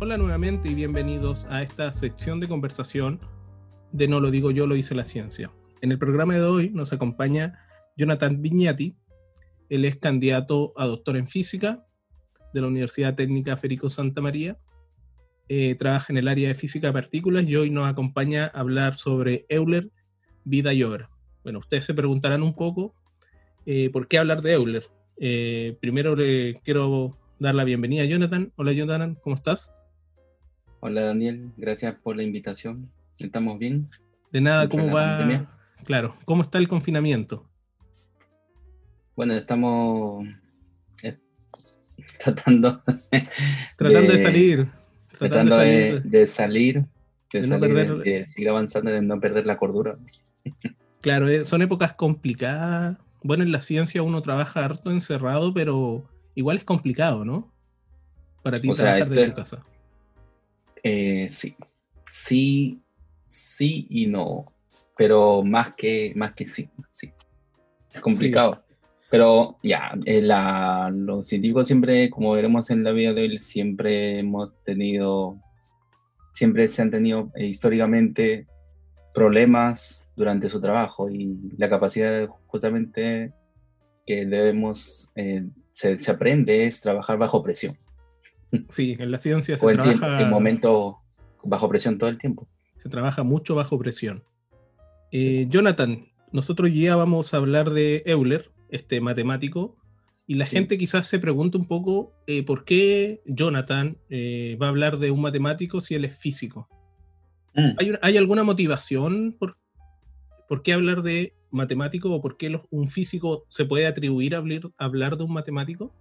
Hola nuevamente y bienvenidos a esta sección de conversación de No lo digo yo, lo dice la ciencia. En el programa de hoy nos acompaña Jonathan Vignati. Él es candidato a doctor en física de la Universidad Técnica Federico Santa María. Eh, trabaja en el área de física de partículas y hoy nos acompaña a hablar sobre Euler, vida y obra. Bueno, ustedes se preguntarán un poco eh, por qué hablar de Euler. Eh, primero le quiero dar la bienvenida a Jonathan. Hola Jonathan, ¿cómo estás? Hola Daniel, gracias por la invitación. ¿Estamos bien? De nada, ¿cómo va? Claro, ¿cómo está el confinamiento? Bueno, estamos eh, tratando, tratando de, salir. Tratando de salir, de, salir, de, seguir avanzando, de no perder la cordura. Claro, eh, son épocas complicadas. Bueno, en la ciencia uno trabaja harto encerrado, pero igual es complicado, ¿no? Para ti trabajar desde tu casa. Eh, sí, sí, sí y no, pero más que, más que sí, sí. Es complicado. Pero ya, eh, la, los científicos siempre, como veremos en la vida de hoy, siempre hemos tenido, siempre se han tenido eh, históricamente problemas durante su trabajo y la capacidad justamente que debemos, se, se aprende es trabajar bajo presión. Sí, en la ciencia se o trabaja... En momento bajo presión todo el tiempo. Se trabaja mucho bajo presión. Eh, Jonathan, nosotros ya vamos a hablar de Euler, este matemático, y la gente quizás se pregunta un poco eh, por qué Jonathan eh, va a hablar de un matemático si él es físico. Mm. ¿Hay, alguna motivación por, por qué hablar de matemático o por qué un físico se puede atribuir a hablar, a hablar de un matemático?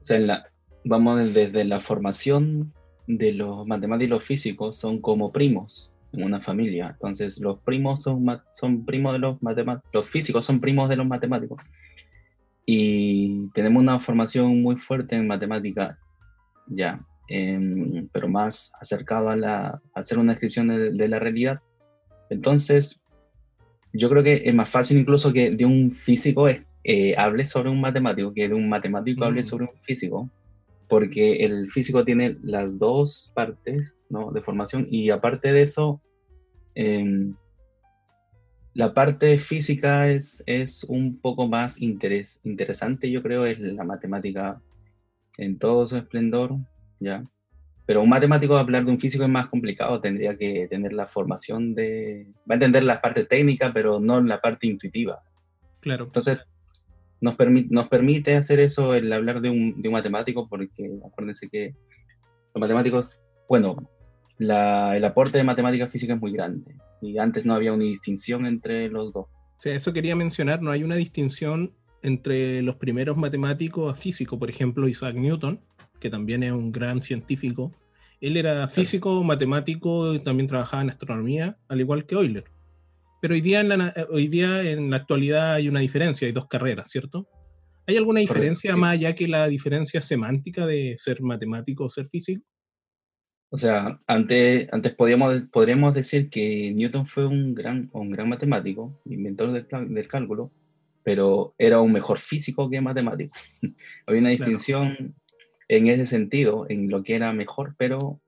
O sea, en la, vamos desde la formación de los matemáticos y los físicos son como primos en una familia. Entonces, los primos son, son primos de los matemáticos, los físicos son primos de los matemáticos. Y tenemos una formación muy fuerte en matemática, ya, em, pero más acercado a, la, hacer una descripción de, la realidad. Entonces, yo creo que es más fácil incluso que de un físico eh, hable sobre un matemático que de un matemático hable sobre un físico, porque el físico tiene las dos partes ¿no? de formación y aparte de eso, em, la parte física es, es un poco más interés, interesante, yo creo, es la matemática en todo su esplendor, ¿ya? Pero un matemático hablar de un físico es más complicado, tendría que tener la formación de... Va a entender la parte técnica, pero no la parte intuitiva. Claro. Entonces, nos, nos permite hacer eso el hablar de un, de un, matemático, porque acuérdense que los matemáticos, bueno, la, el aporte de matemática física es muy grande y antes no había una distinción entre los dos. Sí, eso quería mencionar, no hay una distinción entre los primeros matemáticos a físico, por ejemplo Isaac Newton, que también es un gran científico, él era físico, matemático y también trabajaba en astronomía, al igual que Euler. Pero hoy día, en la, hoy día, en la actualidad, hay una diferencia, hay dos carreras, ¿cierto? ¿Hay alguna diferencia más allá que la diferencia semántica de ser matemático o ser físico? O sea, antes, antes podíamos, podríamos decir que Newton fue un gran, un gran matemático, inventor del, del cálculo, pero era un mejor físico que matemático. Había una distinción en ese sentido, en lo que era mejor, pero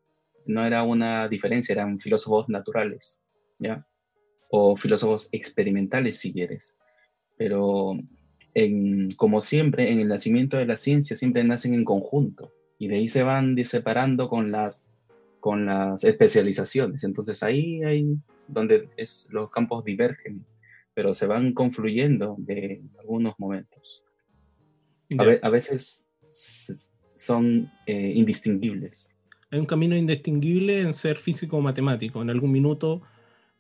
no era una diferencia, eran filósofos naturales, ¿ya? O filósofos experimentales si quieres. Pero en, como siempre, en el nacimiento de la ciencia siempre nacen en conjunto y de ahí se van separando con las, con las especializaciones. Entonces ahí hay donde es, los campos divergen, pero se van confluyendo de algunos momentos. A, veces son eh, indistinguibles. Hay un camino indistinguible en ser físico o matemático. En algún minuto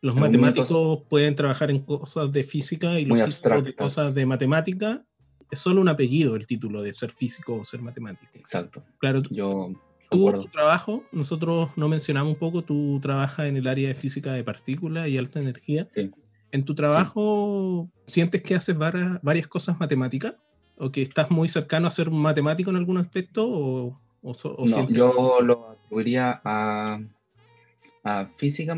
los matemáticos pueden trabajar en cosas de física y los físicos de cosas de matemática. Es solo un apellido el título de ser físico o ser matemático. Exacto. Claro, yo tú, tu trabajo, nosotros no mencionamos un poco, tú trabajas en el área de física de partículas y alta energía. Sí. ¿En tu trabajo sientes que haces varias, varias, cosas matemáticas? ¿O que estás muy cercano a ser un matemático en algún aspecto? O, no, yo lo atribuiría a, a física,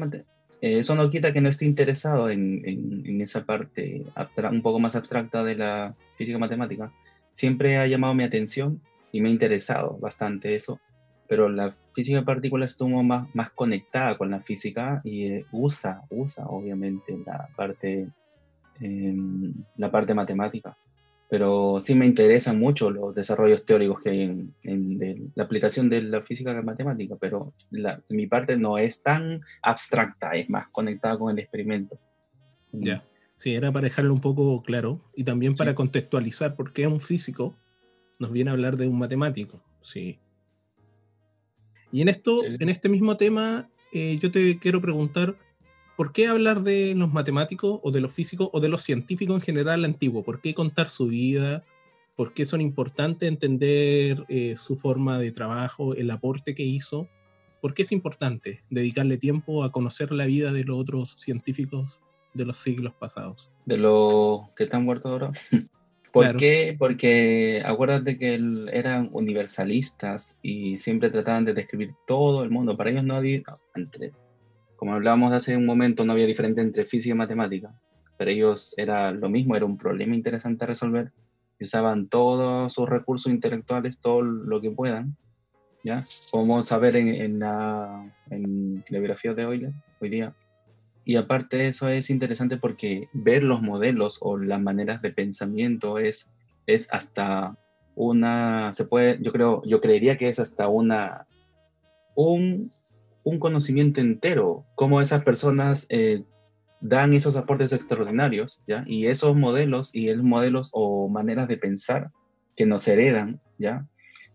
eso no quita que no esté interesado en, en, esa parte un poco más abstracta de la física matemática. Siempre ha llamado mi atención y me ha interesado bastante eso. pero la física de partículas estuvo más, más conectada con la física y eh, usa, usa obviamente la parte, em, la parte matemática. Pero sí me interesan mucho los desarrollos teóricos que hay en, la aplicación de la física a la matemática, pero mi parte no es tan abstracta, es más conectada con el experimento. Ya, sí, era para dejarlo un poco claro y también para contextualizar por qué un físico nos viene a hablar de un matemático. Sí, y en esto, en este mismo tema, eh, yo te quiero preguntar, ¿por qué hablar de los matemáticos o de los físicos o de los científicos en general antiguos? ¿Por qué contar su vida? ¿Por qué son importantes entender eh, su forma de trabajo, el aporte que hizo? ¿Por qué es importante dedicarle tiempo a conocer la vida de los otros científicos de los siglos pasados? De los que están muertos ahora. ¿Por qué? Porque acuérdate que eran universalistas y siempre trataban de describir todo el mundo. Para ellos no había, entre, como hablábamos hace un momento, no había diferencia entre física y matemática. Para ellos era lo mismo, era un problema interesante a resolver. Y usaban todos sus recursos intelectuales, todo lo que puedan. ¿ya? Como saber en, en, la, en la biografía de hoy, hoy día, y aparte de eso es interesante porque ver los modelos o las maneras de pensamiento es, es hasta una, se puede, yo creo, yo creería que es hasta una, un, un conocimiento entero, cómo esas personas eh, dan esos aportes extraordinarios, ¿ya? Y esos modelos y esos modelos o maneras de pensar que nos heredan, ¿ya?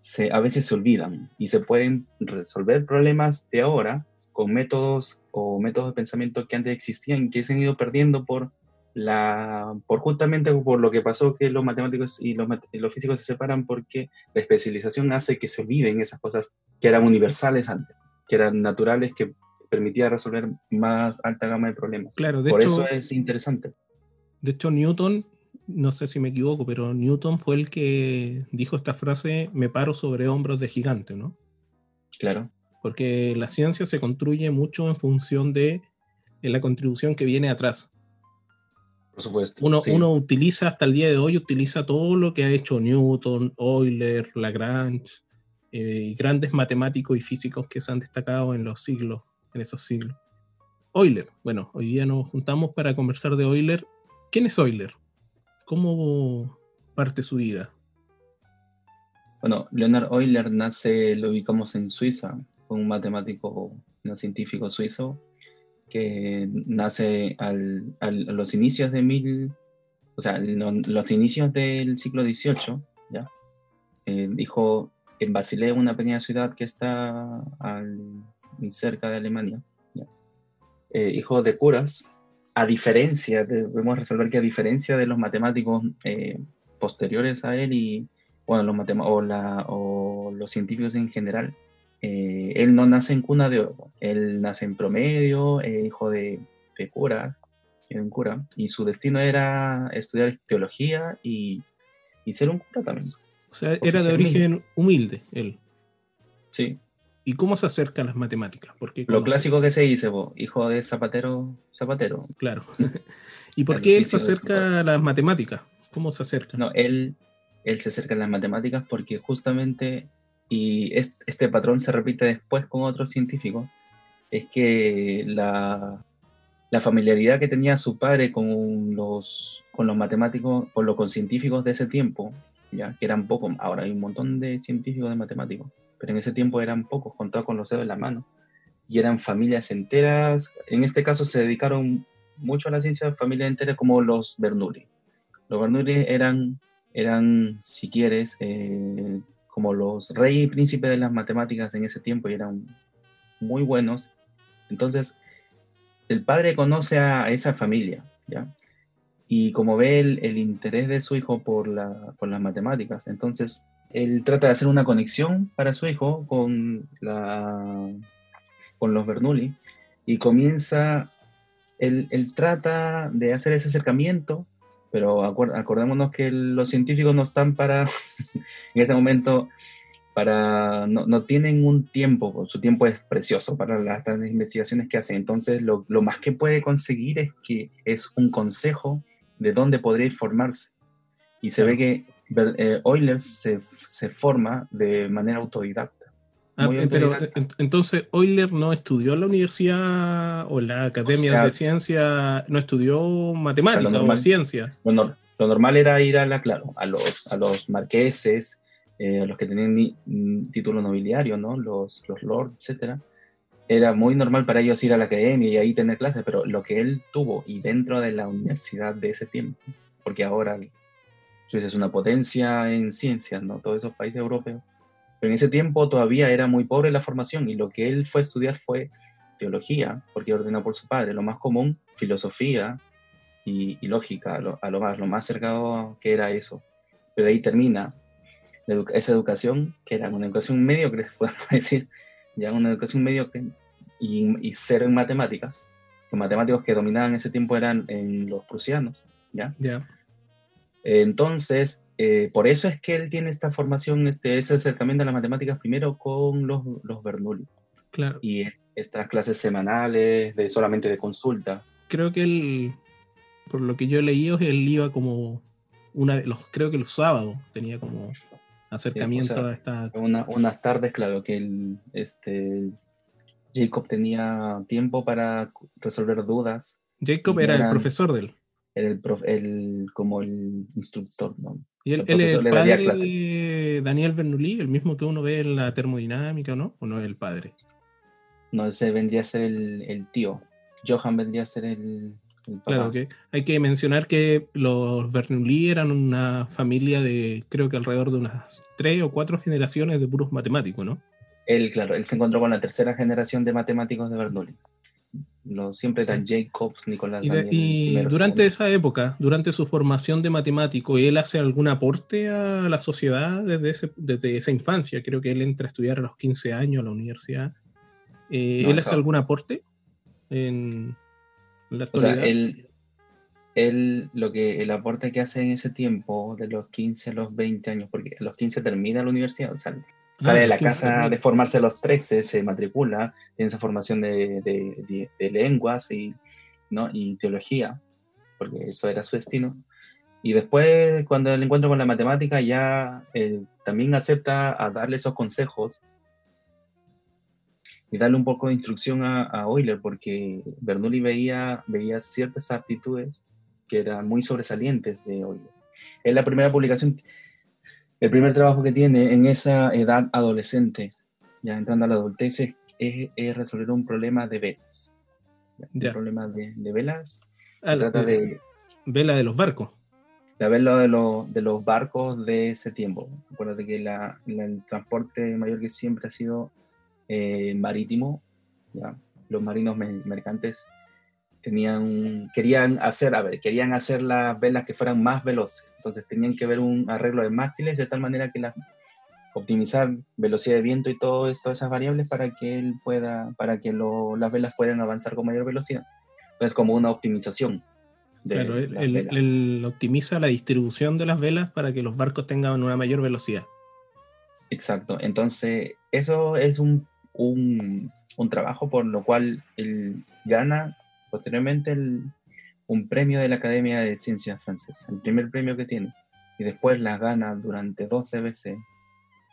Se, a veces se olvidan y se pueden resolver problemas de ahora con métodos o métodos de pensamiento que antes existían, que se han ido perdiendo por la, por justamente por lo que pasó que los matemáticos y los, los físicos se separan porque la especialización hace que se olviden esas cosas que eran universales antes, que eran naturales, que permitía resolver más alta gama de problemas. Claro, de por hecho, eso es interesante. De hecho, Newton, no sé si me equivoco, pero Newton fue el que dijo esta frase, me paro sobre hombros de gigante, ¿no? Claro porque la ciencia se construye mucho en función de la contribución que viene atrás. Por supuesto. Uno, uno, utiliza hasta el día de hoy, utiliza todo lo que ha hecho Newton, Euler, Lagrange, eh, grandes matemáticos y físicos que se han destacado en los siglos, en esos siglos. Euler, bueno, hoy día nos juntamos para conversar de Euler. ¿Quién es Euler? ¿Cómo parte su vida? Bueno, Leonard Euler nace, lo ubicamos en Suiza, un matemático, un científico suizo que nace a los inicios de mil, o sea, los inicios del siglo XVIII, ¿ya? Eh, dijo en Basilea, una pequeña ciudad que está al, cerca de Alemania, eh, hijo de curas, a diferencia, debemos resolver que a diferencia de los matemáticos eh, posteriores a él y, bueno, los, o, la, o los científicos en general, eh, él no nace en cuna de oro, él nace en promedio, hijo de, cura, un cura, y su destino era estudiar teología y, ser un cura también. O sea, era de origen humilde él. Sí. ¿Y cómo se acerca a las matemáticas? Porque Lo clásico que se dice, hijo de zapatero, zapatero. Claro. ¿Y por qué él se acerca a las matemáticas? ¿Cómo se acerca? No, él, él se acerca a las matemáticas porque justamente y este patrón se repite después con otros científicos, es que la, la familiaridad que tenía su padre con los, con los matemáticos, con los científicos de ese tiempo, ya que eran pocos, ahora hay un montón de científicos de matemáticos, pero en ese tiempo eran pocos, contados con los dedos de la mano, y eran familias enteras, en este caso se dedicaron mucho a la ciencia, familias enteras como los Bernoulli. Los Bernoulli eran, eran si quieres, eh, como los reyes y príncipes de las matemáticas en ese tiempo y eran muy buenos. Entonces, el padre conoce a esa familia, ¿ya? Y como ve el, interés de su hijo por, la, por las matemáticas, entonces él trata de hacer una conexión para su hijo con, la, con los Bernoulli y comienza, él, él trata de hacer ese acercamiento pero acordémonos que los científicos no están para, en este momento, para, no, no, tienen un tiempo, su tiempo es precioso para las, investigaciones que hacen, entonces lo, lo, más que puede conseguir es que es un consejo de dónde podría formarse. Y se ve que eh, Euler se, se, forma de manera autodidacta. Ah, eh, pero autodidacta. eh, ent- entonces Euler no estudió en la universidad o en la academia O sea, de ciencia, no estudió matemática o, normal. ciencia. Lo, nor- lo normal era ir a la, claro, a los, a los marqueses, eh, a los que tenían mm, título nobiliario, ¿no? Los, los lords, etcétera. Era muy normal para ellos ir a la academia y ahí tener clases, pero lo que él tuvo y dentro de la universidad de ese tiempo, porque ahora Suiza es una potencia en ciencias, ¿no? Todos esos países europeos. Pero en ese tiempo todavía era muy pobre la formación y lo que él fue a estudiar fue teología, porque ordenó por su padre. Lo más común, filosofía y, lógica, a lo, más, lo más cercano que era eso. Pero de ahí termina esa educación, que era una educación mediocre, podemos decir, ya una educación mediocre, y, y cero en matemáticas. Los matemáticos que dominaban ese tiempo eran en los prusianos, ¿ya? Ya. Entonces, eh, por eso es que él tiene esta formación, este, ese acercamiento a las matemáticas primero con los, los Bernoulli Claro. y estas clases semanales de solamente de consulta. Creo que él, por lo que yo leí, él iba como una los, creo que los sábados tenía como acercamiento sea, a esta. Una- unas tardes, claro, que el, este, Jacob tenía tiempo para resolver dudas. Jacob era el profesor de él. Era el, prof- el- como el instructor, ¿no? Y él, el él es el padre de Daniel Bernoulli, el mismo que uno ve en la termodinámica, ¿no? ¿O no es el padre? No, ese vendría a ser el, el tío. Johan vendría a ser el. Claro, que hay que mencionar que los Bernoulli eran una familia de, creo que alrededor de unas tres o cuatro generaciones de puros matemáticos, ¿no? Él, claro, él se encontró con la tercera generación de matemáticos de Bernoulli. Lo, siempre eran Jacobs, Nicolás Y, de- Daniel, y durante esa época, durante su formación de matemático, ¿él hace algún aporte a la sociedad desde, ese- desde esa infancia? Creo que él entra a estudiar a los 15 años a la universidad. Eh, No, ¿Él hace algún aporte en la O sea, él, él, lo que, el aporte que hace en ese tiempo, de los 15 a los 20 años, porque a los 15 termina la universidad, o sea, sale Ah, de la los 15 casa de formarse a los 13, se matricula, tiene esa formación de, de- de- de lenguas y, ¿no? y teología, porque eso era su destino. Y después, cuando el encuentro con la matemática, ya eh, también acepta a darle esos consejos y darle un poco de instrucción a, a Euler, porque Bernoulli veía, veía ciertas aptitudes que eran muy sobresalientes de Euler. Es la primera publicación, el primer trabajo que tiene en esa edad adolescente, ya entrando a la adultez, es, es- es resolver un problema de velas. Un problema de, de velas. Ah, la- trata de Vela de los barcos. la vela de, los- de los barcos de ese tiempo. Acuérdate que la- la- el transporte mayor que siempre ha sido eh, marítimo. ¿ya? Los marinos me- mercantes tenían, querían hacer, a ver, querían hacer las velas que fueran más veloces. Entonces tenían que ver un arreglo de mástiles de tal manera que las optimizar velocidad de viento y todo, todas esas variables para que él pueda, para que lo- las velas puedan avanzar con mayor velocidad. Entonces como una optimización. de Claro, él optimiza la distribución de las velas para que los barcos tengan una mayor velocidad. Exacto. Entonces, eso es un, un, un trabajo por lo cual él gana posteriormente el- un premio de la Academia de Ciencias Francesa, el primer premio que tiene. Y después las gana durante 12 veces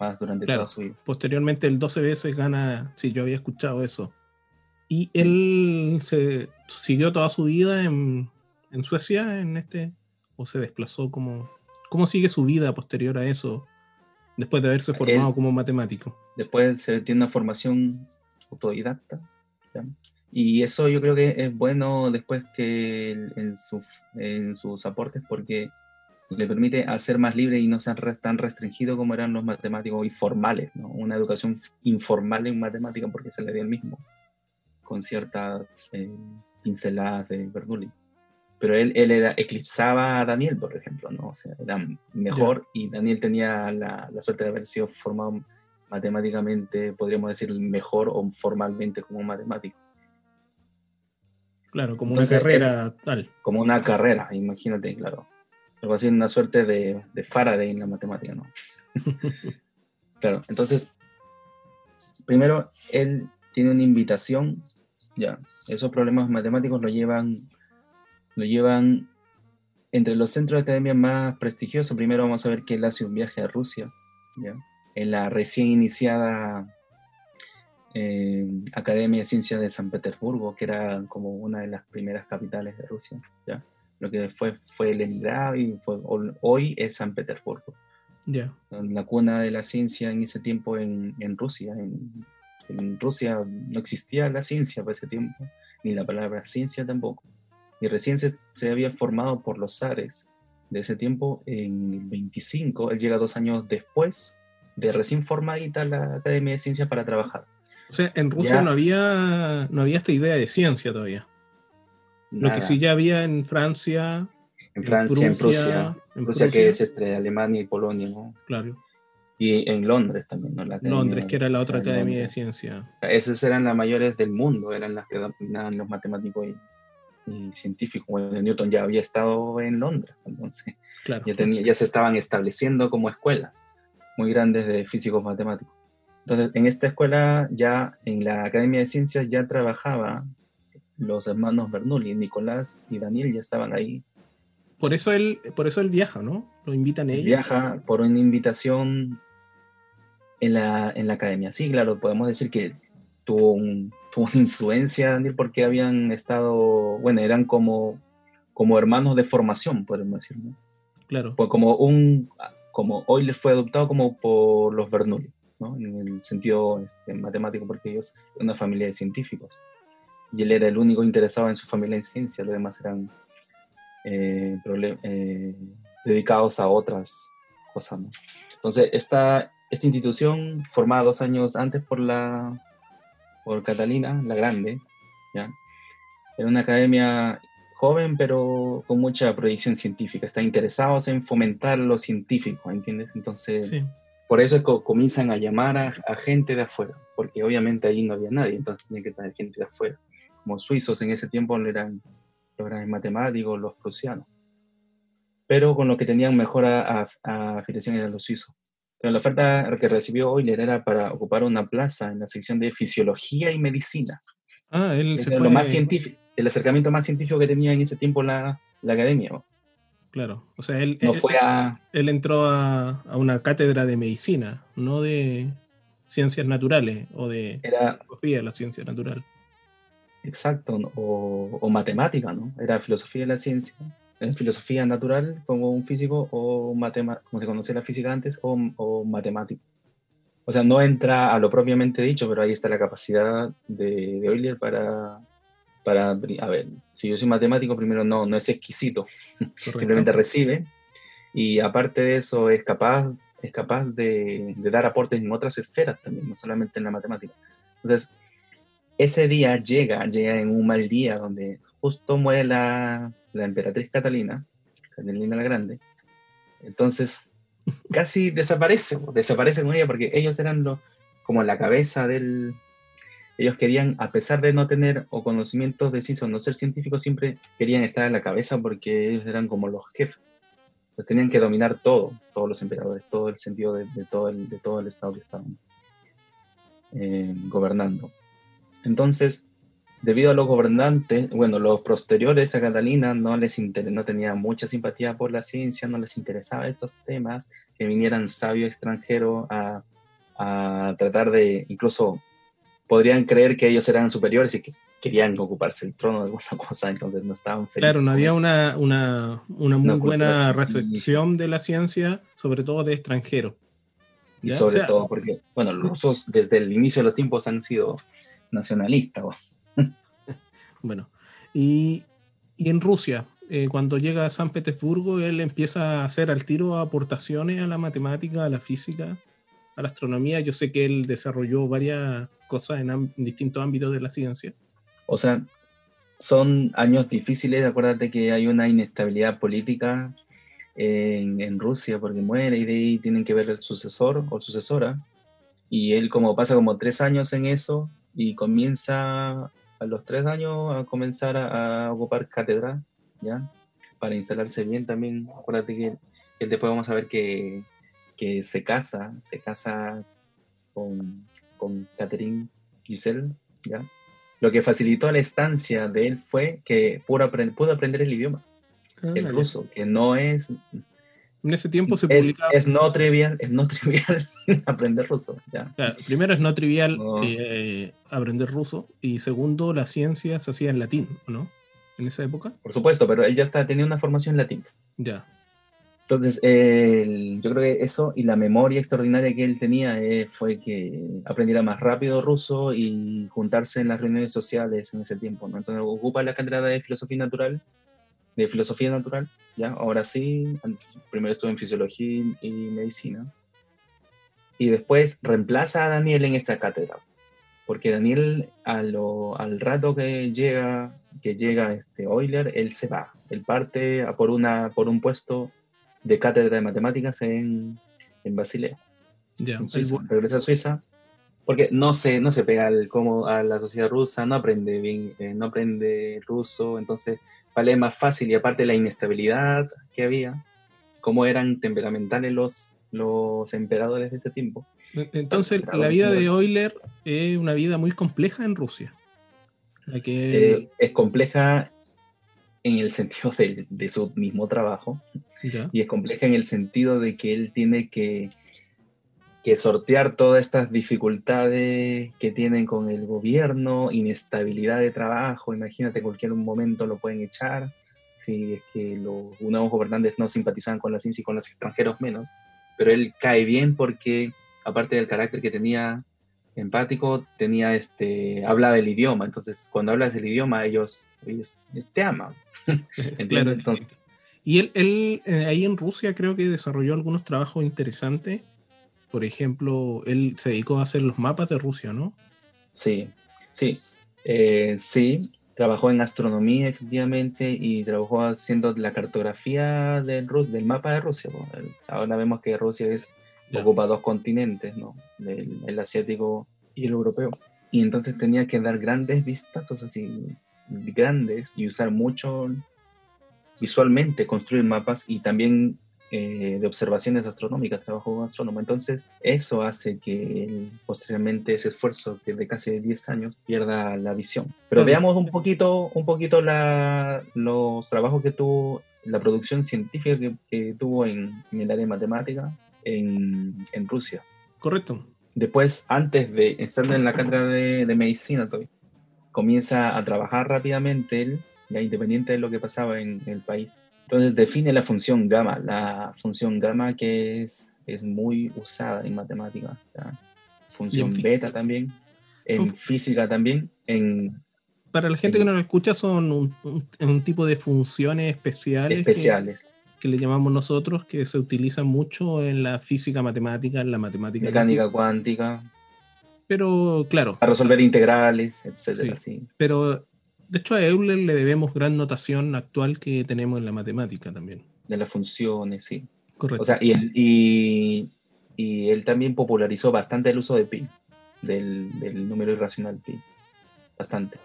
más durante Claro. toda su vida. Posteriormente, el 12 veces gana. Sí, yo había escuchado eso. Y él se siguió toda su vida en, en Suecia, en este. ¿O se desplazó como.? ¿Cómo sigue su vida posterior a eso? Después de haberse formado Él- como matemático. Después se tiene una formación autodidacta. ¿ya? Y eso yo creo que es bueno después que en, sus en sus aportes porque le permite hacer más libre y no ser tan restringido como eran los matemáticos informales, ¿no? Una educación informal en matemática porque se le dio el mismo, con ciertas eh, pinceladas de Bernoulli. Pero él, él era, eclipsaba a Daniel, por ejemplo, ¿no? O sea, era mejor y Daniel tenía la, la suerte de haber sido formado matemáticamente, podríamos decir, mejor o formalmente como matemático. Claro, como Entonces, una carrera tal. Como una carrera, imagínate, claro. Algo así, una suerte de, de Faraday en la matemática, ¿no? claro, entonces, primero, él tiene una invitación, ya, esos problemas matemáticos lo llevan, lo llevan entre los centros de academia más prestigiosos. Primero vamos a ver que él hace un viaje a Rusia, ya, en la recién iniciada eh, Academia de Ciencias de San Petersburgo, que era como una de las primeras capitales de Rusia, ¿ya? Lo que fue, fue Leningrado y hoy es San Petersburgo. Ya. La cuna de la ciencia en ese tiempo en, en Rusia. En, en, Rusia no existía la ciencia por ese tiempo, ni la palabra ciencia tampoco. Y recién se, se había formado por los zares de ese tiempo en el 25. Él llega dos años después de recién formadita la Academia de Ciencias para trabajar. O sea, en Rusia no había, no había esta idea de ciencia todavía. Lo que sí ya había en Francia. En Francia, en Prusia. En Prusia, que es entre Alemania y Polonia, ¿no? Claro. Y en Londres también, ¿no? Londres, que era la otra academia de ciencia. Esas eran las mayores del mundo, eran las que dominaban los matemáticos y, científicos. Bueno, Newton ya había estado en Londres, entonces claro. ya, tenía, ya se estaban estableciendo como escuelas muy grandes de físicos matemáticos. Entonces, en esta escuela, ya en la Academia de Ciencias, ya trabajaba los hermanos Bernoulli, Nicolás y Daniel ya estaban ahí. Por eso él, por eso él viaja, ¿no? Lo invitan ellos. Viaja por una invitación en la, en la academia. Sí, claro, podemos decir que tuvo, un, tuvo una influencia, Daniel, porque habían estado, bueno, eran como, como hermanos de formación, podemos decir, ¿no? Claro. Pues como un, como hoy les fue adoptado como por los Bernoulli en el sentido este, matemático, porque ellos eran una familia de científicos. Y él era el único interesado en su familia en ciencia, los demás eran eh, eh, dedicados a otras cosas. Entonces, esta, esta institución, formada dos años antes por, la, por Catalina, la Grande, ¿ya? era una academia joven, pero con mucha proyección científica. Está interesados en fomentar lo científico, ¿entiendes? Entonces, sí. Por eso es que comienzan a llamar a, gente de afuera, porque obviamente ahí no había nadie, entonces tenían que tener gente de afuera. Como suizos en ese tiempo eran los grandes matemáticos, los prusianos. Pero con lo que tenían mejor afiliación eran los suizos. Pero la oferta que recibió Euler era para ocupar una plaza en la sección de fisiología y medicina. Ah, él se lo más científico, el acercamiento más científico que tenía en ese tiempo la, la academia. Claro, o sea, él, no fue a... él entró a, una cátedra de medicina, no de ciencias naturales o de Era... filosofía de la ciencia natural. Exacto, o, matemática, ¿no? Era filosofía de la ciencia, en filosofía natural como un físico o como se conocía la física antes, o, matemático. O sea, no entra a lo propiamente dicho, pero ahí está la capacidad de, de Euler para para, a ver, si yo soy matemático, primero no, no es exquisito, simplemente recibe, y aparte de eso es capaz, es capaz de, de, dar aportes en otras esferas también, no solamente en la matemática. Entonces, ese día llega, llega en un mal día donde justo muere la, la emperatriz Catalina, Catalina la Grande, entonces casi desaparece, desaparece con ella porque ellos eran los, como la cabeza del, ellos querían, a pesar de no tener o conocimientos de ciencia o no ser científicos, siempre querían estar en la cabeza porque ellos eran como los jefes. tenían que dominar todo, todos los emperadores, todo el sentido de, todo, el, de todo el estado que estaban eh, gobernando. Entonces, debido a los gobernantes, bueno, los posteriores a Catalina no les no tenían mucha simpatía por la ciencia, no les interesaba estos temas, que vinieran sabios extranjeros a, a tratar de incluso podrían creer que ellos eran superiores y que querían ocuparse el trono de alguna cosa, entonces no estaban felices. Claro, no había una, una, una muy buena recepción de la ciencia, sobre todo de extranjeros. Y sobre todo porque, bueno, los rusos desde el inicio de los tiempos han sido nacionalistas. Bueno, y, y, en Rusia, eh, cuando llega a San Petersburgo, él empieza a hacer al tiro aportaciones a la matemática, a la física a la astronomía. Yo sé que él desarrolló varias cosas en, distintos ámbitos de la ciencia. O sea, son años difíciles, acuérdate que hay una inestabilidad política en, en, Rusia porque muere y de ahí tienen que ver el sucesor o sucesora. Y él como pasa como tres años en eso y comienza a los tres años a comenzar a, ocupar cátedra, ¿ya? Para instalarse bien también. Acuérdate que él después vamos a ver que que se casa, se casa con, con Catherine Giselle, ¿ya? Lo que facilitó la estancia de él fue que pudo, aprender, pudo aprender el idioma, ah, el ruso, que no es, En ese tiempo se Es, publicaba. es no trivial, es no trivial aprender ruso. Ya. Claro, primero es no trivial No. eh, aprender ruso y segundo la ciencia se hacía en latín, ¿no? En esa época. Por supuesto, pero él ya está, tenía una formación en latín. Ya. Entonces, el- yo creo que eso y la memoria extraordinaria que él tenía eh, fue que aprendiera más rápido ruso y juntarse en las reuniones sociales en ese tiempo, ¿no? Entonces, ocupa la cátedra de filosofía natural, de filosofía natural, ¿ya? Ahora sí, primero estuvo en fisiología y- medicina. Y después reemplaza a Daniel en esta cátedra, porque Daniel a lo- al rato que llega, que llega este Euler, él se va, él parte a por, una, por un puesto de cátedra de matemáticas en, en Basilea, Ya. en Suiza. Regresa a Suiza porque no se, no se pega al, como a la sociedad rusa, no aprende bien, eh, no aprende ruso, entonces vale más fácil y aparte la inestabilidad que había, cómo eran temperamentales los, los emperadores de ese tiempo. Entonces, Claro, la vida de Euler es una vida muy compleja en Rusia. La que. Eh, es compleja en el sentido de, de su mismo trabajo, ya. y es compleja en el sentido de que él tiene que, que sortear todas estas dificultades que tienen con el gobierno, inestabilidad de trabajo, imagínate, cualquier momento lo pueden echar, si es que los nuevos gobernantes no simpatizaban con la ciencia y con los extranjeros menos, pero él cae bien porque, aparte del carácter que tenía empático, tenía este, hablaba el idioma, entonces cuando hablas el idioma ellos, ellos te aman. Entonces- y él, él eh, ahí en Rusia creo que desarrolló algunos trabajos interesantes. Por ejemplo, él se dedicó a hacer los mapas de Rusia, ¿no? Sí, sí, eh, sí, trabajó en astronomía efectivamente y trabajó haciendo la cartografía del, del mapa de Rusia. Ahora vemos que Rusia es, ocupa dos continentes, ¿no? El, el asiático y el europeo. Y entonces tenía que dar grandes vistazos así, grandes y usar mucho visualmente, construir mapas y también eh, de observaciones astronómicas, trabajó como astrónomo. Entonces, eso hace que él, posteriormente ese esfuerzo que de casi 10 años pierda la visión. Pero veamos un poquito, un poquito la, los trabajos que tuvo, la producción científica que, que tuvo en, en el área de matemática en, en Rusia. Correcto. Después, antes de estar en la cátedra de, de medicina, todavía, comienza a trabajar rápidamente él, ya independiente de lo que pasaba en, el país. Entonces define la función gamma, la función gamma que es, es muy usada en matemáticas. Función fí- beta también, en Uf. física también, en Para la gente que no lo escucha, son un, un- un tipo de funciones especiales, que- especiales, Que, le llamamos nosotros, que se utilizan mucho en la física matemática, en la matemática. mecánica cuántica, Pero claro, para resolver integrales, etcétera. Sí. pero de hecho a Euler le debemos gran notación actual que tenemos en la matemática también. De las funciones, sí. Correcto. O sea, y él, y, y él también popularizó bastante el uso de pi, del, del número irracional pi. Bastante.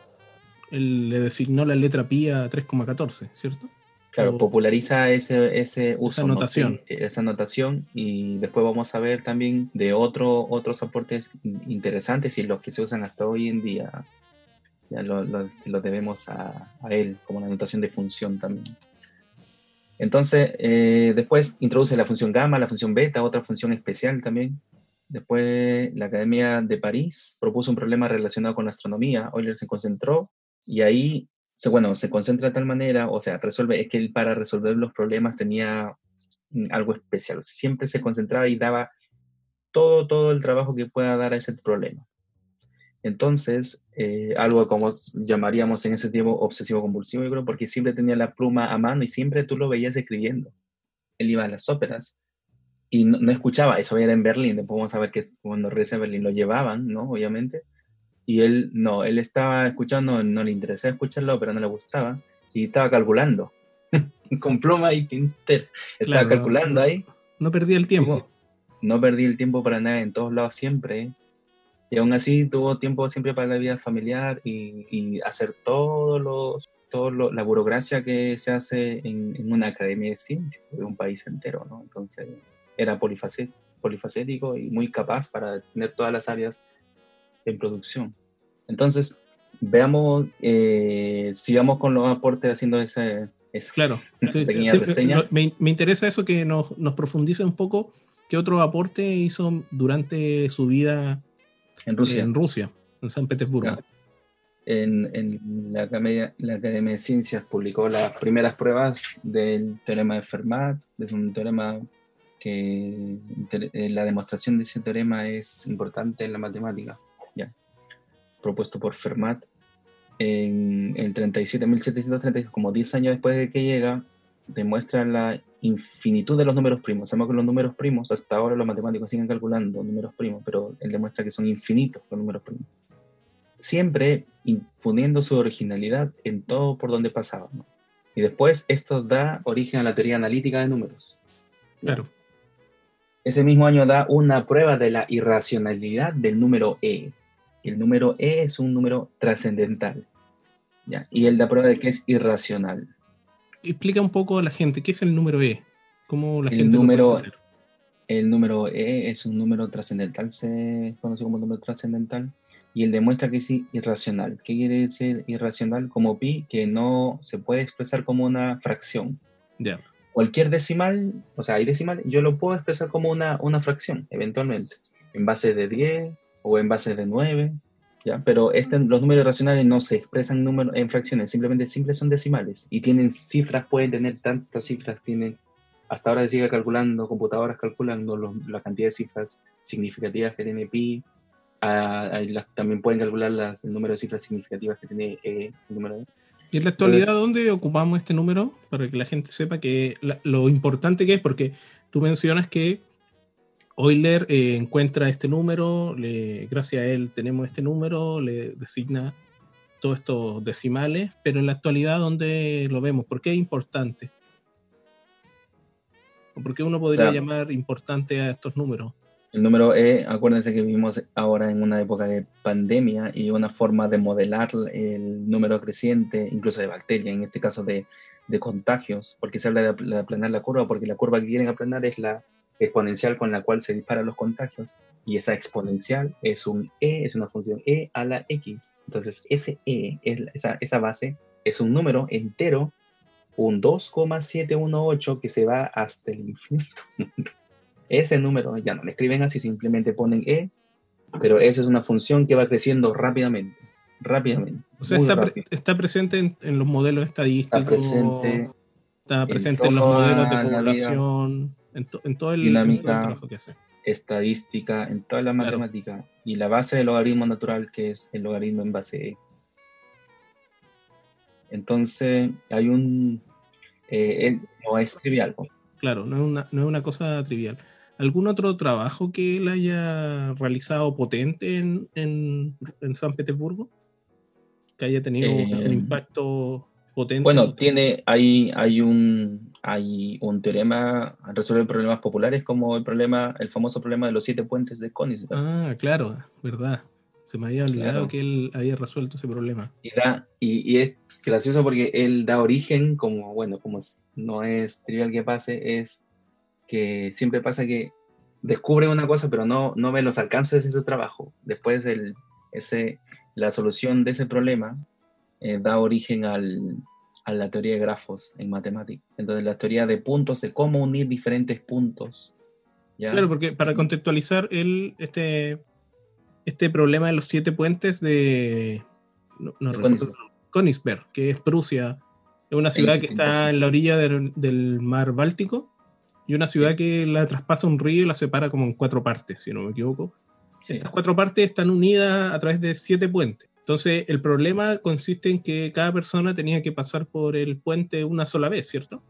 Él le designó la letra pi a 3,14, ¿cierto? Claro, O- populariza ese, ese uso. ¿no? notación. Esa notación. Y después vamos a ver también de otro, otros aportes interesantes y los que se usan hasta hoy en día. Ya lo, debemos a, él, como la notación de función también. Entonces, eh, después introduce la función gamma, la función beta, otra función especial también. Después, la Academia de París propuso un problema relacionado con la astronomía. Euler se concentró y ahí, se, bueno, se concentra de tal manera, o sea, resuelve, es que él para resolver los problemas tenía mm, algo especial. Siempre se concentraba y daba todo, todo el trabajo que pueda dar a ese problema. Entonces, eh, algo como llamaríamos en ese tiempo obsesivo-compulsivo, yo creo, porque siempre tenía la pluma a mano y siempre tú lo veías escribiendo. Él iba a las óperas y no, no escuchaba, eso era en Berlín, después vamos a ver que cuando regresa a Berlín lo llevaban, ¿no? Obviamente. Y él, no, él estaba escuchando, no le interesaba escucharlo, pero no le gustaba, y estaba calculando, con pluma y tinter. Estaba Claro. calculando ahí, No perdía el tiempo. no perdí el tiempo para nada, en todos lados siempre. Y aún así tuvo tiempo siempre para la vida familiar y, y hacer todos los, todo lo- la burocracia que se hace en, en una academia de ciencias de un país entero, ¿no? Entonces era polifacé- polifacético y muy capaz para tener todas las áreas en producción. Entonces, veamos, eh, sigamos con los aportes haciendo ese, Eso. Claro. Pequeña reseña. no, me, me interesa eso que nos, nos profundice un poco qué otro aporte hizo durante su vida En Rusia. en Rusia, en San Petersburgo. Ya. En, en la, Academia, la Academia de Ciencias publicó las primeras pruebas del teorema de Fermat, es un teorema que te- eh, la demostración de ese teorema es importante en la matemática, ya, propuesto por Fermat en, en 37, 1736, como 10 años después de que llega, demuestra la infinitud de los números primos. Sabemos que los números primos, hasta ahora los matemáticos siguen calculando números primos, pero él demuestra que son infinitos los números primos siempre imponiendo su originalidad en todo por donde pasaba. ¿no? Y después esto da origen a la teoría analítica de números. Claro. Ese mismo año da una prueba de la irracionalidad del número E. El número E es un número trascendental. ¿ya? Y él da prueba de que es irracional. Explica un poco a la gente, ¿qué es el número E? ¿Cómo la El gente número-? El número E es un número trascendental, se conoce como número trascendental, y él demuestra que es irracional. ¿Qué quiere decir irracional? Como pi, que no se puede expresar como una fracción. Ya. Cualquier decimal, o sea, hay decimal, yo lo puedo expresar como una, una fracción, eventualmente, en base de 10 o en base de 9, ¿ya? Pero este, los números irracionales no se expresan número- en fracciones, simplemente simples son decimales y tienen cifras, pueden tener tantas cifras, tienen, hasta ahora se sigue calculando, computadoras calculando los- la cantidad de cifras significativas que tiene pi, ah, ahí las- también pueden calcular las, el número de cifras significativas que tiene eh, el número de ¿Y en la actualidad dónde ocupamos este número? Para que la gente sepa que la- lo importante que es, porque tú mencionas que Euler eh, encuentra este número, le- gracias a él tenemos este número, le designa todos estos decimales, pero en la actualidad ¿dónde lo vemos? ¿Por qué es importante? ¿O ¿Por qué uno podría O sea, llamar importante a estos números? El número E, acuérdense que vivimos ahora en una época de pandemia y una forma de modelar el número creciente, incluso de bacterias, en este caso de, de contagios, porque se habla de, de aplanar la curva, porque la curva que quieren aplanar es la exponencial con la cual se disparan los contagios, y esa exponencial es un E, es una función E a la X. Entonces, ese E, es- esa, esa base, es un número entero, un 2,718 que se va hasta el infinito. Ese número ya no le escriben así, simplemente ponen E, pero eso es una función que va creciendo rápidamente. Rápidamente. O sea, está, pre- rápido. está presente en, en los modelos estadísticos, Está presente está en presente en, los toda modelos de población, en, to- en todo el, en todo el Dinámica. trabajo que hace. estadística, en toda la Claro. matemática. Y la base del logaritmo natural, que es el logaritmo en base E. Entonces, hay un... eh, él no es trivial. ¿no? Claro, no es una, no es una cosa trivial. ¿Algún otro trabajo que él haya realizado potente en, en, en San Petersburgo? Que haya tenido un- Eh, un impacto potente. Bueno, tiene, hay, hay, un, hay un teorema a resolver problemas populares como el problema, el famoso problema de los siete puentes de Königsberg. Ah, claro, verdad. Se me había olvidado Claro. que él había resuelto ese problema. Y, da, y, y es gracioso porque él da origen, como, bueno, como no es trivial que pase, es que siempre pasa que descubre una cosa, pero no, no ve los alcances de su trabajo. Después el, ese, la solución de ese problema eh, da origen al, a la teoría de grafos en matemática. Entonces la teoría de puntos, de cómo unir diferentes puntos. ¿ya? Claro, porque para contextualizar él, este, este problema de los siete puentes de no, no De recuerdo, Königsberg. Que es Prusia, es una ciudad que está 17%. en la orilla del, del mar Báltico y una ciudad que la traspasa un río y la separa como en cuatro partes, si no me equivoco. Sí. Estas cuatro partes están unidas a través de siete puentes. Entonces, el problema consiste en que cada persona tenía que pasar por el puente una sola vez, ¿cierto?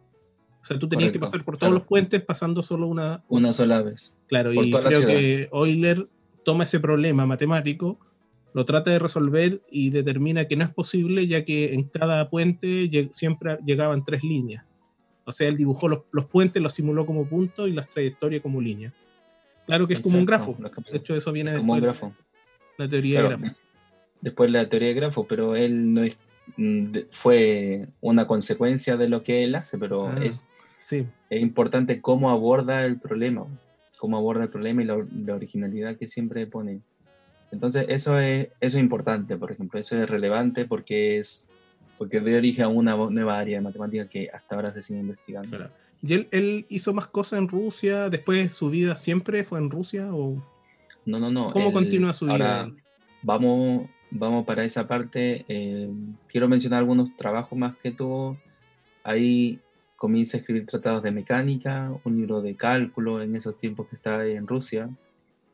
O sea, tú tenías que pasar por todos claro. los puentes pasando solo una, Una sola vez. Claro, por y creo que Euler toma ese problema matemático, lo trata de resolver y determina que no es posible, ya que en cada puente siempre llegaban tres líneas. O sea, él dibujó los, los puentes, los simuló como puntos y las trayectorias como líneas. Claro que es como un grafo. De hecho, eso viene como un grafo. la teoría Claro, de grafo. Después la teoría de grafo, pero él no es, mm, fue una consecuencia de lo que él hace, pero Ah. es, Sí, es importante cómo aborda el problema, cómo aborda el problema y la, la originalidad que siempre pone. Entonces, eso es, eso es importante, por ejemplo, eso es relevante porque es porque de origen a una nueva área de matemática que hasta ahora se sigue investigando. Claro. ¿Y él, él hizo más cosas en Rusia? ¿Después su vida siempre fue en Rusia? O... No, no, no. ¿Cómo él- continúa su ahora vida? Vamos, vamos para esa parte. eh, quiero mencionar algunos trabajos más que tuvo. Ahí comienza a escribir tratados de mecánica, un libro de cálculo en esos tiempos que estaba en Rusia.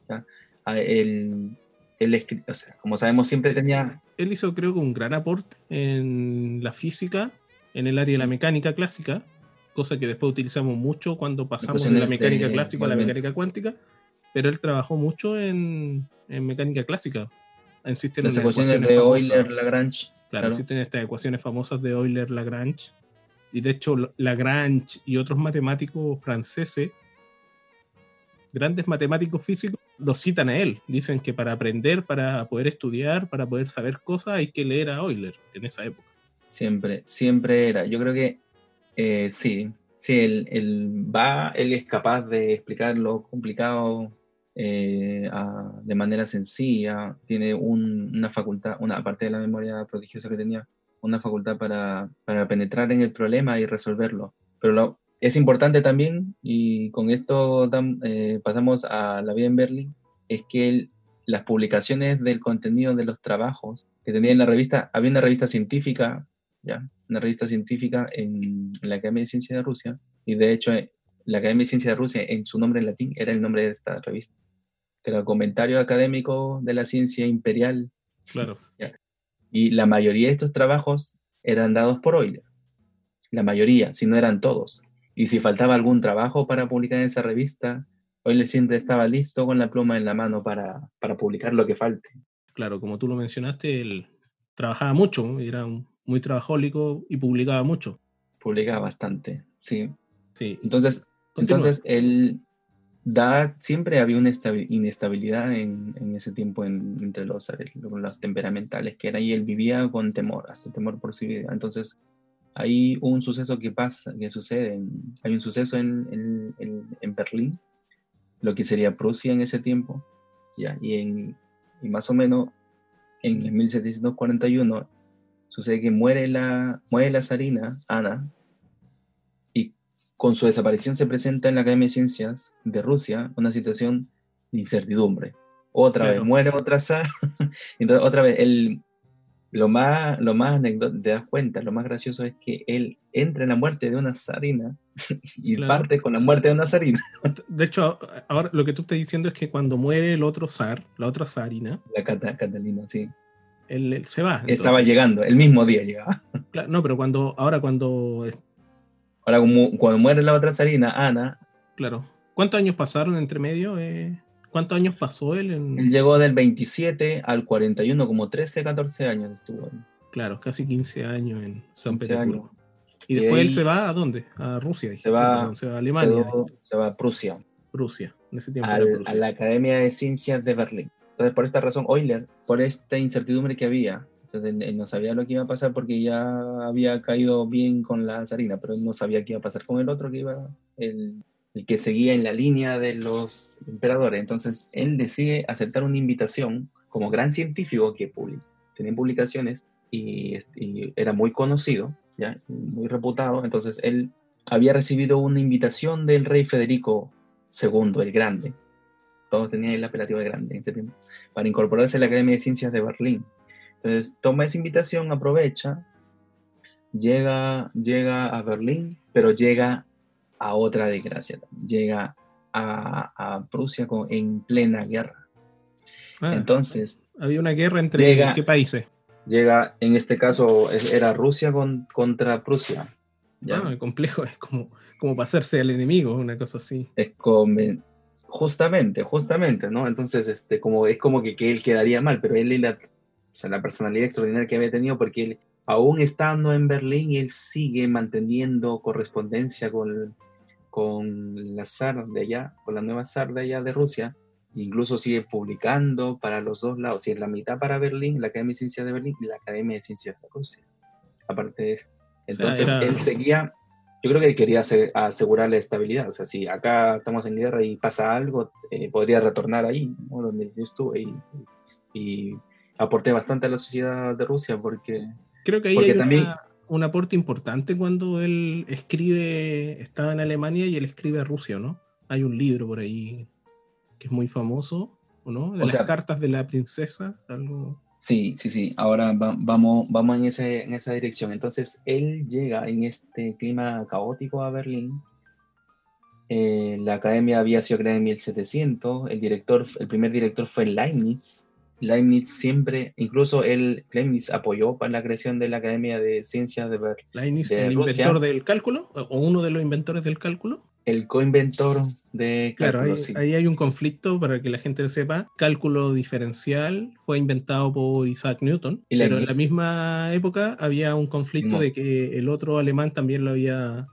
Ah, Él, él o sea, como sabemos, siempre tenía Él hizo creo que un gran aporte en la física, en el área de la Sí. mecánica clásica, cosa que después utilizamos mucho cuando pasamos de la mecánica de clásica a la mecánica cuántica, pero él trabajó mucho en, en mecánica clásica. Existen las unas ecuaciones de famosas. Euler-Lagrange. Claro, claro. existen estas ecuaciones famosas de Euler-Lagrange. Y de hecho, Lagrange y otros matemáticos franceses, grandes matemáticos físicos, los citan a él. Dicen que para aprender, para poder estudiar, para poder saber cosas, hay que leer a Euler en esa época. Siempre, siempre era. Yo creo que eh, sí, sí, él, él va, él es capaz de explicar lo complicado eh, de manera sencilla. Tiene un- una facultad, una aparte de la memoria prodigiosa que tenía, una facultad para, para penetrar en el problema y resolverlo. Pero lo, es importante también, y con esto eh, pasamos a la vida en Berlín, es que las publicaciones del contenido de los trabajos que tenía en la revista, había una revista científica, ya, una revista científica en, en la Academia de Ciencias de Rusia, y de hecho eh, la Academia de Ciencias de Rusia en su nombre en latín era el nombre de esta revista. Era comentario académico de la ciencia imperial, Claro. y la mayoría de estos trabajos eran dados por Euler. La mayoría, si no eran todos. Y si faltaba algún trabajo para publicar en esa revista, Euler siempre estaba listo con la pluma en la mano para, para publicar lo que falte. Claro, como tú lo mencionaste, él trabajaba mucho, era muy trabajólico y publicaba mucho. Publicaba bastante, sí. Sí. Entonces, Continúa. entonces él da, siempre había una estabi- inestabilidad en, en ese tiempo en- entre los, los temperamentales que era y él vivía con temor, hasta temor por su vida. Entonces, hay un suceso que pasa, que sucede, hay un suceso en, en- Berlín, lo que sería Prusia en ese tiempo, ya, y, en, y más o menos en el 1741 sucede que muere la, muere la zarina Ana, con su desaparición se presenta en la Academia de Ciencias de Rusia una situación de incertidumbre. Otra Claro. vez muere otra zar, entonces otra vez el, lo más, lo más anécdota, te das cuenta, lo más gracioso es que él entra en la muerte de una zarina y Claro. parte con la muerte de una zarina, De hecho, ahora lo que tú estás diciendo es que cuando muere el otro zar, la otra zarina, la Cata- Catalina, sí. él, él se va. Estaba llegando, el mismo día llegaba. Claro, no, pero cuando, ahora cuando, Ahora, como, cuando muere la otra zarina, Ana, claro, ¿cuántos años pasaron entre medio? eh? ¿Cuántos años pasó él en, él llegó del 27 al 41, como 13, 14 años estuvo. claro, casi 15 años en San 15 Petersburgo? Y Y después él se va a dónde? A Rusia, dije. se va- Perdón, se va a Se, Alemania, do- se va a Prusia. Rusia. En ese tiempo al- Prusia. a la Academia de Ciencias de Berlín. Entonces, por esta razón, Euler, por esta incertidumbre que había, él, él no sabía lo que iba a pasar porque ya había caído bien con la zarina, pero él no sabía qué iba a pasar con el otro que iba, el, el que seguía en la línea de los emperadores. Entonces, él decide aceptar una invitación como gran científico que publi- tenía publicaciones y, este, y era muy conocido, ¿ya? muy reputado. Entonces, él había recibido una invitación del rey Federico II, el Grande, todos tenían el apelativo de grande en ese tiempo, para incorporarse a la Academia de Ciencias de Berlín. Entonces toma esa invitación, aprovecha, llega, llega a Berlín, pero llega a otra desgracia, llega a, a Prusia con- en plena guerra. Ah, Entonces había una guerra entre llega- qué países. llega, en este caso era Rusia con- contra Prusia. ¿ya? Ah, complejo, es como, como pasarse al enemigo, una cosa así. es como justamente, justamente, ¿no? Entonces, este, como, es como que, que él quedaría mal, pero él, o sea, la personalidad extraordinaria que había tenido, porque él, aún estando en Berlín, él sigue manteniendo correspondencia con, con la zar de allá, con la nueva zar de allá de Rusia, incluso sigue publicando para los dos lados, si es la mitad para Berlín, la Academia de Ciencias de Berlín y la Academia de Ciencias de Rusia, aparte de eso. Entonces, era- él seguía yo creo que quería ase- asegurar la estabilidad. O sea, si acá estamos en guerra y pasa algo, eh, podría retornar ahí, ¿no? donde yo estuve y, y aporté bastante a la sociedad de Rusia porque Creo que ahí hay también- una- un aporte importante cuando él escribe, estaba en Alemania y él escribe a Rusia, ¿no? Hay un libro por ahí que es muy famoso, ¿o ¿no? De O las sea- cartas de la princesa, algo. Sí, sí, sí. Ahora va- vamos, vamos en, ese, en esa dirección. Entonces, él llega en este clima caótico a Berlín. Eh, la academia había sido creada en 1700. El, director, el primer director fue Leibniz. Leibniz siempre, incluso él, Leibniz apoyó para la creación de la Academia de Ciencias de Berlín. Leibniz, De el Rusia. inventor del cálculo, o uno de los inventores del cálculo. El coinventor de Claro, ahí, sí. ahí hay un conflicto para que la gente lo sepa. Cálculo diferencial fue inventado por Isaac Newton, Y pero en la misma época había un conflicto No. de que el otro alemán también lo había,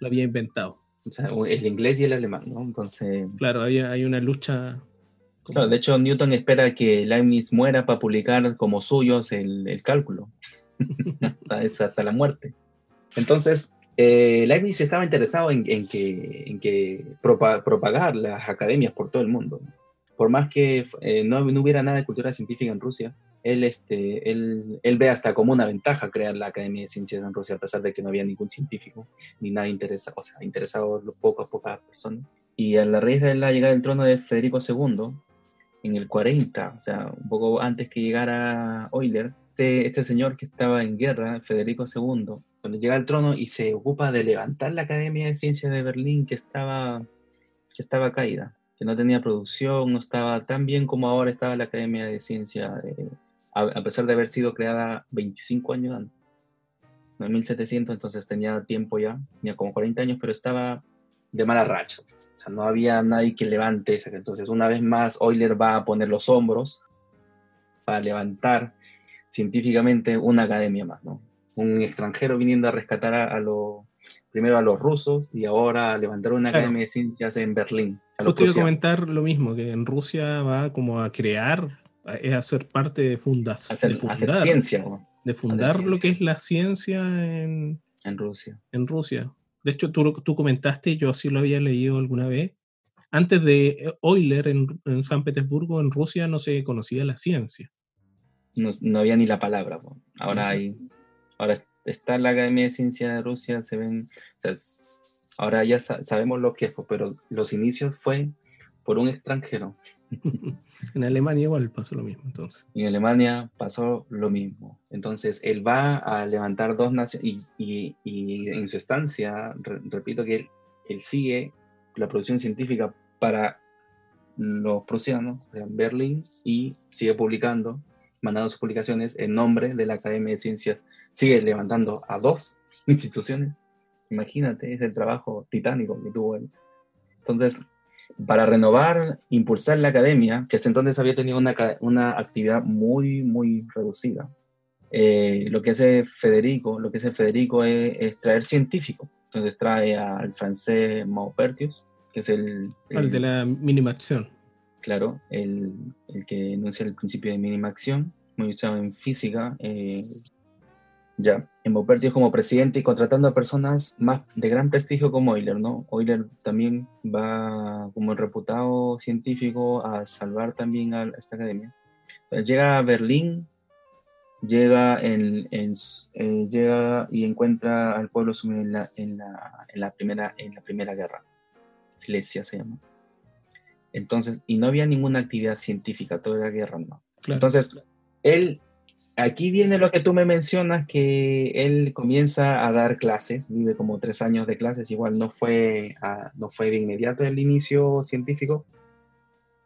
lo había inventado. O sea, el inglés y el alemán, ¿no? Entonces, Claro, hay, hay una lucha. Claro, de hecho, Newton espera que Leibniz muera para publicar como suyos el, el cálculo. es hasta la muerte. Entonces, eh, Leibniz estaba interesado en, en que, en que propa- propagar las academias por todo el mundo. Por más que eh, no, no hubiera nada de cultura científica en Rusia, él, este, él, él ve hasta como una ventaja crear la Academia de Ciencias en Rusia, a pesar de que no había ningún científico, ni nada interesado, o sea, interesado poco a pocas personas. Y a la raíz de la llegada del trono de Federico II, en el 40, o sea, un poco antes que llegara Euler, este, este señor que estaba en guerra, Federico II, cuando llega al trono y se ocupa de levantar la Academia de Ciencias de Berlín que estaba, que estaba caída, que no tenía producción, no estaba tan bien como ahora estaba la Academia de Ciencias, a, a pesar de haber sido creada 25 años antes. En 1700, entonces tenía tiempo ya, tenía como 40 años, pero estaba de mala racha. O sea, no había nadie que levante. Entonces, una vez más, Euler va a poner los hombros para levantar científicamente una academia más, ¿no? Un extranjero viniendo a rescatar a, a los, primero a los rusos y ahora a levantar una Claro. academia de ciencias en Berlín. A Justo iba a comentar lo mismo, que en Rusia va como a crear, es hacer parte de, fundas, hacer, de fundar, hacer ciencia ¿no? de fundar lo ciencia. que es la ciencia en, en Rusia. en Rusia. De hecho, tú, tú comentaste, yo así lo había leído alguna vez. Antes de Euler en, en San Petersburgo, en Rusia, no se conocía la ciencia. No, no había ni la palabra. ¿no? Ahora hay, ahora está la Academia de Ciencia de Rusia, se ven, o sea, ahora ya sa- sabemos lo que es, pero los inicios fue por un extranjero. en Alemania igual pasó lo mismo, entonces. En Alemania pasó lo mismo. Entonces, él va a levantar dos naciones y, y- y en su estancia, re- repito que él, él sigue la producción científica para los prusianos en Berlín y sigue publicando, mandando sus publicaciones en nombre de la Academia de Ciencias. Sigue levantando a dos instituciones. Imagínate, es el trabajo titánico que tuvo él. Entonces, para renovar, impulsar la academia, que hasta entonces había tenido una, una actividad muy, muy reducida. eh, lo que hace Federico, lo que hace Federico es, es traer científicos. Entonces trae al francés Maupertius, que es el, Al el- de la mínima acción. claro, el, el que enuncia el principio de mínima acción, muy usado en física. eh, ya, en Maupertius como presidente y contratando a personas más de gran prestigio como Euler, ¿no? Euler también va como reputado científico a salvar también a esta academia. Llega a Berlín, llega, en, en eh, llega y encuentra al pueblo sumido en la, en la, en la primera, en la primera guerra. Silesia se llama. Entonces, y no había ninguna actividad científica, toda la guerra, ¿no? Claro. Entonces, él, aquí viene lo que tú me mencionas, que él comienza a dar clases, vive como tres años de clases, igual no fue, a- no fue de inmediato el inicio científico,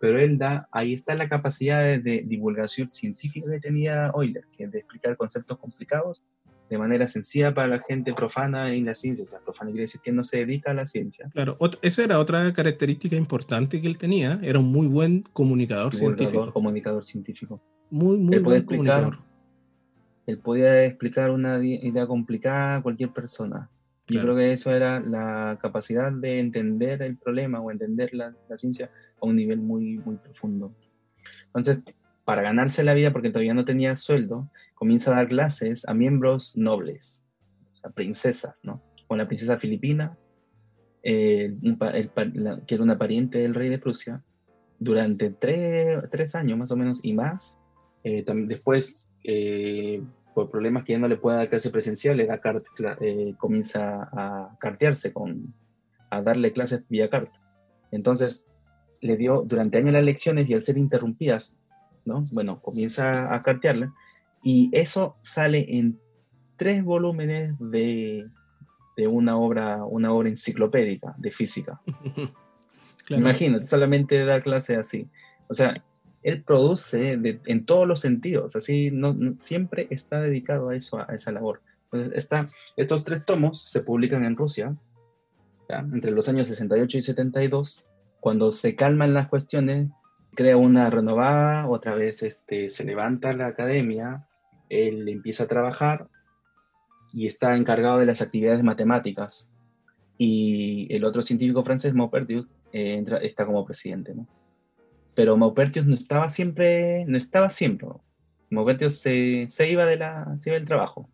pero él da, ahí está la capacidad de, de divulgación científica que tenía Euler, que es de explicar conceptos complicados de manera sencilla para la gente profana en la ciencia, o sea, profana quiere decir que no se dedica a la ciencia. Claro, esa era otra característica importante que él tenía. Era un muy buen comunicador Divulgador, científico. comunicador científico. Muy, muy Él buen explicar comunicador. Él podía explicar una idea complicada a cualquier persona. Yo Claro. creo que eso era la capacidad de entender el problema o entender la, la ciencia a un nivel muy, muy profundo. Entonces, para ganarse la vida, porque todavía no tenía sueldo, comienza a dar clases a miembros nobles, o sea, princesas, ¿no? Con la princesa filipina, eh, el pa- la- que era una pariente del rey de Prusia, durante tres, tres años más o menos y más. Eh, tam- después, eh, por problemas que ya no le puede dar clase presencial, le da eh, comienza a cartearse, con, a darle clases vía carta. Entonces, le dio durante años las lecciones y al ser interrumpidas, ¿no? Bueno, comienza a cartearle y eso sale en tres volúmenes de, de una obra, una obra enciclopédica de física. Imagínate, solamente dar clase así. O sea, él produce en todos los sentidos, así no, siempre está dedicado a eso, a, esa labor. estos tres tomos se publican en Rusia entre los años 68 y 72. Cuando se calman las cuestiones, crea una renovada, otra vez este, se levanta la academia, él empieza a trabajar y está encargado de las actividades matemáticas. Y el otro científico francés, Maupertuis, eh, está como presidente. ¿no? Pero Maupertius no estaba siempre, no estaba siempre. Maupertius se, se, iba de la, se iba del trabajo,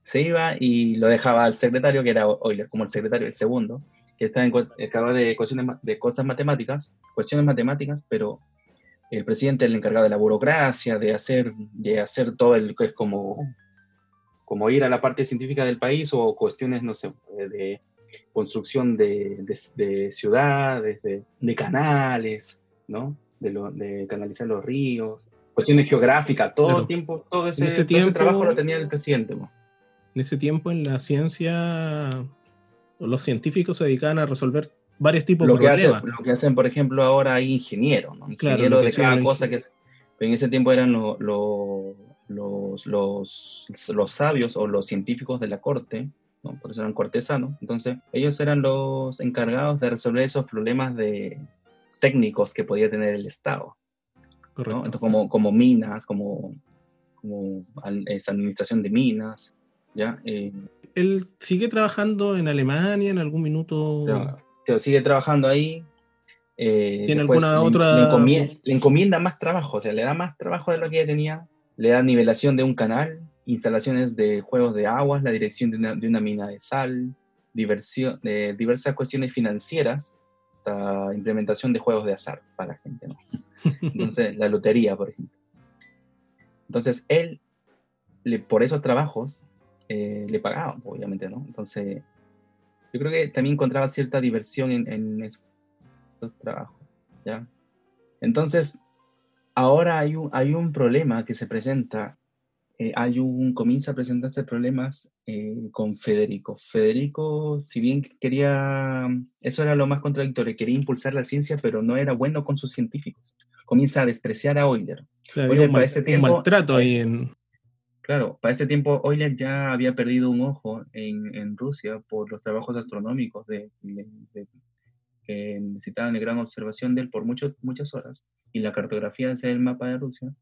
se iba y lo dejaba al secretario, que era Euler, como el secretario, el segundo, que estaba encargado de, cuestiones, de cosas matemáticas, cuestiones matemáticas, pero el presidente el encargado de la burocracia, de hacer, de hacer todo el que es como, como ir a la parte científica del país o cuestiones, no sé, de construcción de, de, de ciudades, de, de canales, ¿no? De, canalizar los ríos, cuestiones geográficas, todo el tiempo, todo ese, trabajo lo tenía el presidente. En ese tiempo en la ciencia, los científicos se dedicaban a resolver varios tipos de problemas. lo que hacen, por ejemplo, ahora hay ingenieros, ¿no? ingenieros de cada cosa que es... Pero en ese tiempo eran los, los, los, sabios o los científicos de la corte, ¿no? por eso eran cortesanos. Entonces, ellos eran los encargados de resolver esos problemas de, técnicos que podía tener el Estado. como, como minas, como, como esa administración de minas. ¿ya? Eh, ¿Él sigue trabajando en Alemania en algún minuto? sigue trabajando ahí. Eh, ¿Tiene alguna otra...? Le encomienda, más trabajo, o sea, le da más trabajo de lo que ya tenía. Le da nivelación de un canal, instalaciones de juegos de aguas, la dirección de una, de una mina de sal, diversión, de diversas cuestiones financieras implementación de juegos de azar para la gente, ¿no? Entonces, la lotería, por ejemplo. Entonces, él, le, por esos trabajos, eh, le pagaban, obviamente, ¿no? Entonces, yo creo que también encontraba cierta diversión en, en esos, trabajos, ¿ya? Entonces, ahora hay un, hay un problema que se presenta eh, hay un, comienza a presentarse problemas eh, con Federico. Federico, si bien quería, eso era lo más contradictorio, quería impulsar la ciencia, pero no era bueno con sus científicos. Comienza a despreciar a Euler. Euler para ese tiempo, maltrato ahí en... Claro, para ese tiempo Euler ya había perdido un ojo en, en Rusia por los trabajos astronómicos de, que necesitaban de gran observación de él por mucho, muchas horas y la cartografía del mapa de Rusia.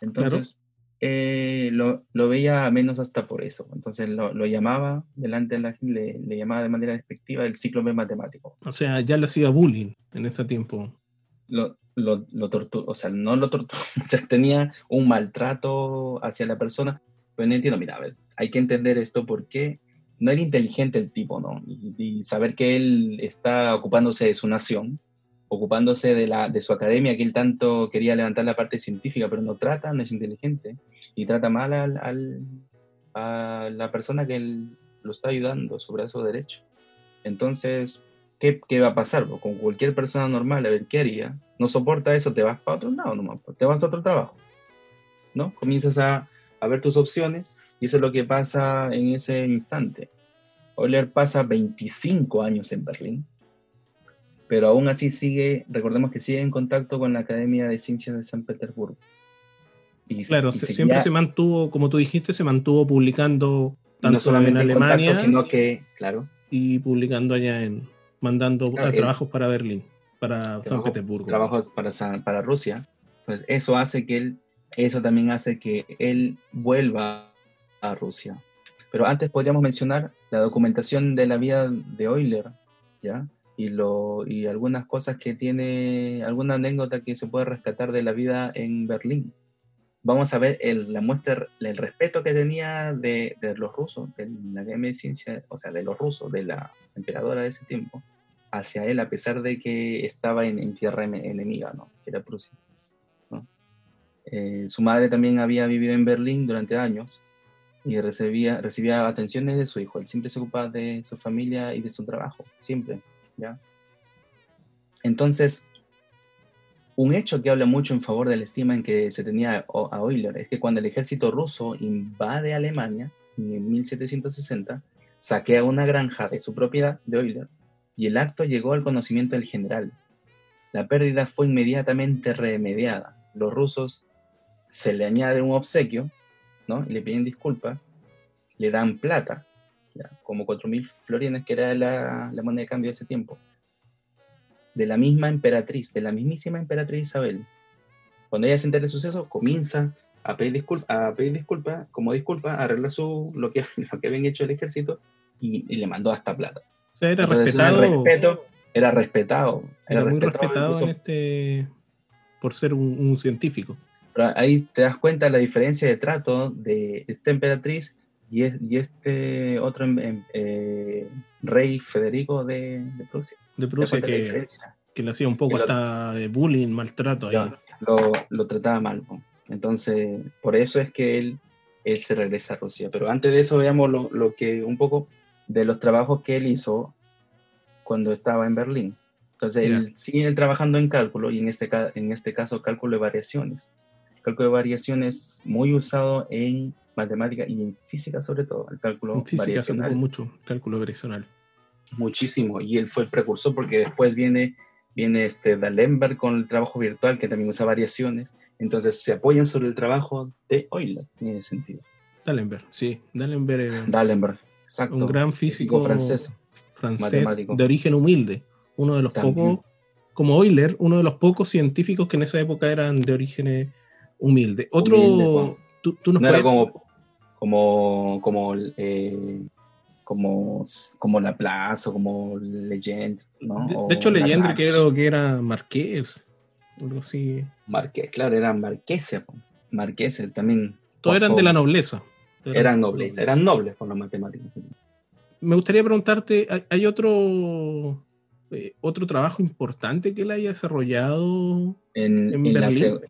Entonces, eh, lo, lo, veía menos hasta por eso. Entonces lo, lo llamaba delante de la gente, le, llamaba de manera despectiva el ciclo matemático. O sea, ya le hacía bullying en ese tiempo. Lo, lo, lo o sea, no lo torturó, o sea, tenía un maltrato hacia la persona. Pero no entiendo, mira, a ver, hay que entender esto porque no era inteligente el tipo, ¿no? y saber que él está ocupándose de su nación, ocupándose de, la, de su academia, que él tanto quería levantar la parte científica, pero no trata, no es inteligente, y trata mal al, a la persona que él lo está ayudando, su brazo derecho. Entonces, ¿qué, qué va a pasar? Pues con cualquier persona normal, a ver, ¿qué haría? No soporta eso, te vas para otro lado nomás, pues, te vas a otro trabajo, ¿no? Comienzas a, a ver tus opciones, y eso es lo que pasa en ese instante. Euler pasa 25 años en Berlín, pero aún así sigue, recordemos que sigue en contacto con la Academia de Ciencias de San Petersburgo. Y, claro, siempre se mantuvo, como tú dijiste, se mantuvo publicando tanto no solamente en Alemania, sino que, claro, y publicando allá en, mandando trabajos para Berlín, para San Petersburgo. Trabajos para, para Rusia. Entonces, eso hace que él, eso también hace que él vuelva a Rusia. Pero antes podríamos mencionar la documentación de la vida de Euler, ¿ya? Y, lo, y algunas cosas que tiene, alguna anécdota que se puede rescatar de la vida en Berlín. Vamos a ver el, la muestra, el respeto que tenía de, de los rusos, de la Academia de Ciencia, o sea, de los rusos, de la emperadora de ese tiempo, hacia él, a pesar de que estaba en, en tierra enemiga, ¿no? que era Prusia. ¿no? Eh, su madre también había vivido en Berlín durante años y recibía, recibía atenciones de su hijo. Él siempre se ocupaba de su familia y de su trabajo, siempre, Entonces, un hecho que habla mucho en favor de la estima en que se tenía a Euler es que cuando el ejército ruso invade Alemania en 1760, saquea una granja de su propiedad de Euler y el acto llegó al conocimiento del general. La pérdida fue inmediatamente remediada. Los rusos se le añade un obsequio, ¿no? Le piden disculpas, le dan plata, como 4.000 florines, que era la, la moneda de cambio de ese tiempo de la misma emperatriz, de la mismísima emperatriz Isabel. Cuando ella se entera del suceso, comienza a pedir disculpas, a pedir disculpa, como disculpa, a arreglar su, lo, que, lo que habían hecho el ejército y, le mandó hasta plata. O sea, era respetado. Respeto, era respetado. Era, muy respetado, en este, por ser un, científico. Pero ahí te das cuenta de la diferencia de trato de esta emperatriz y, y este otro em, em, eh, rey Federico de, de Prusia. De Prusia que, que, le hacía un poco hasta de bullying, maltrato. Ahí. Lo, lo, trataba mal. Entonces, por eso es que él, él se regresa a Rusia. Pero antes de eso, veamos lo, lo que un poco de los trabajos que él hizo cuando estaba en Berlín. Entonces, él sigue trabajando en cálculo y en este, en este caso cálculo de variaciones. cálculo de variaciones muy usado en matemática y en física sobre todo, el cálculo en física variacional. mucho, cálculo variacional. Muchísimo, y él fue el precursor porque después viene, viene este D'Alembert con el trabajo virtual que también usa variaciones, entonces se apoyan sobre el trabajo de Euler en ese sentido. D'Alembert, sí, D'Alembert. D'Alembert, exacto. Un gran físico francés, francés de origen humilde, uno de los pocos, como Euler, uno de los pocos científicos que en esa época eran de origen humilde. Otro, tú, tú nos no era como como, como, eh, como, como Laplace o como Legend, ¿no? De, hecho, Legend creo que era Marqués, algo así. Marqués, claro, eran marqueses, marqueses también. Todos eran de la nobleza. Eran, nobles, eran nobles por los matemáticos. Me gustaría preguntarte, ¿hay, otro, eh, otro trabajo importante que él haya desarrollado en,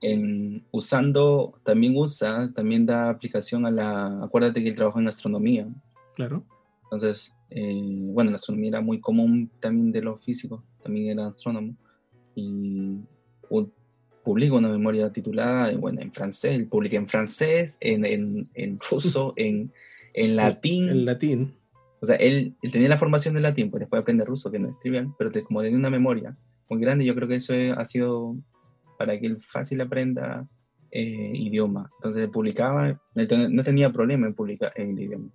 en, usando, también usa, también da aplicación a la, acuérdate que él trabajó en astronomía. Claro. Entonces, eh, bueno, la astronomía era muy común también de los físicos, también era astrónomo. Y publica una memoria titulada, bueno, en francés, él publica en francés, en, en, en ruso, en, en latín. En latín. O sea, él, él, tenía la formación de latín, pues después aprende ruso, que no es trivial, pero como tenía una memoria muy grande, yo creo que eso ha sido para que él fácil aprenda eh, idioma. Entonces publicaba, no tenía problema en publicar en el idioma.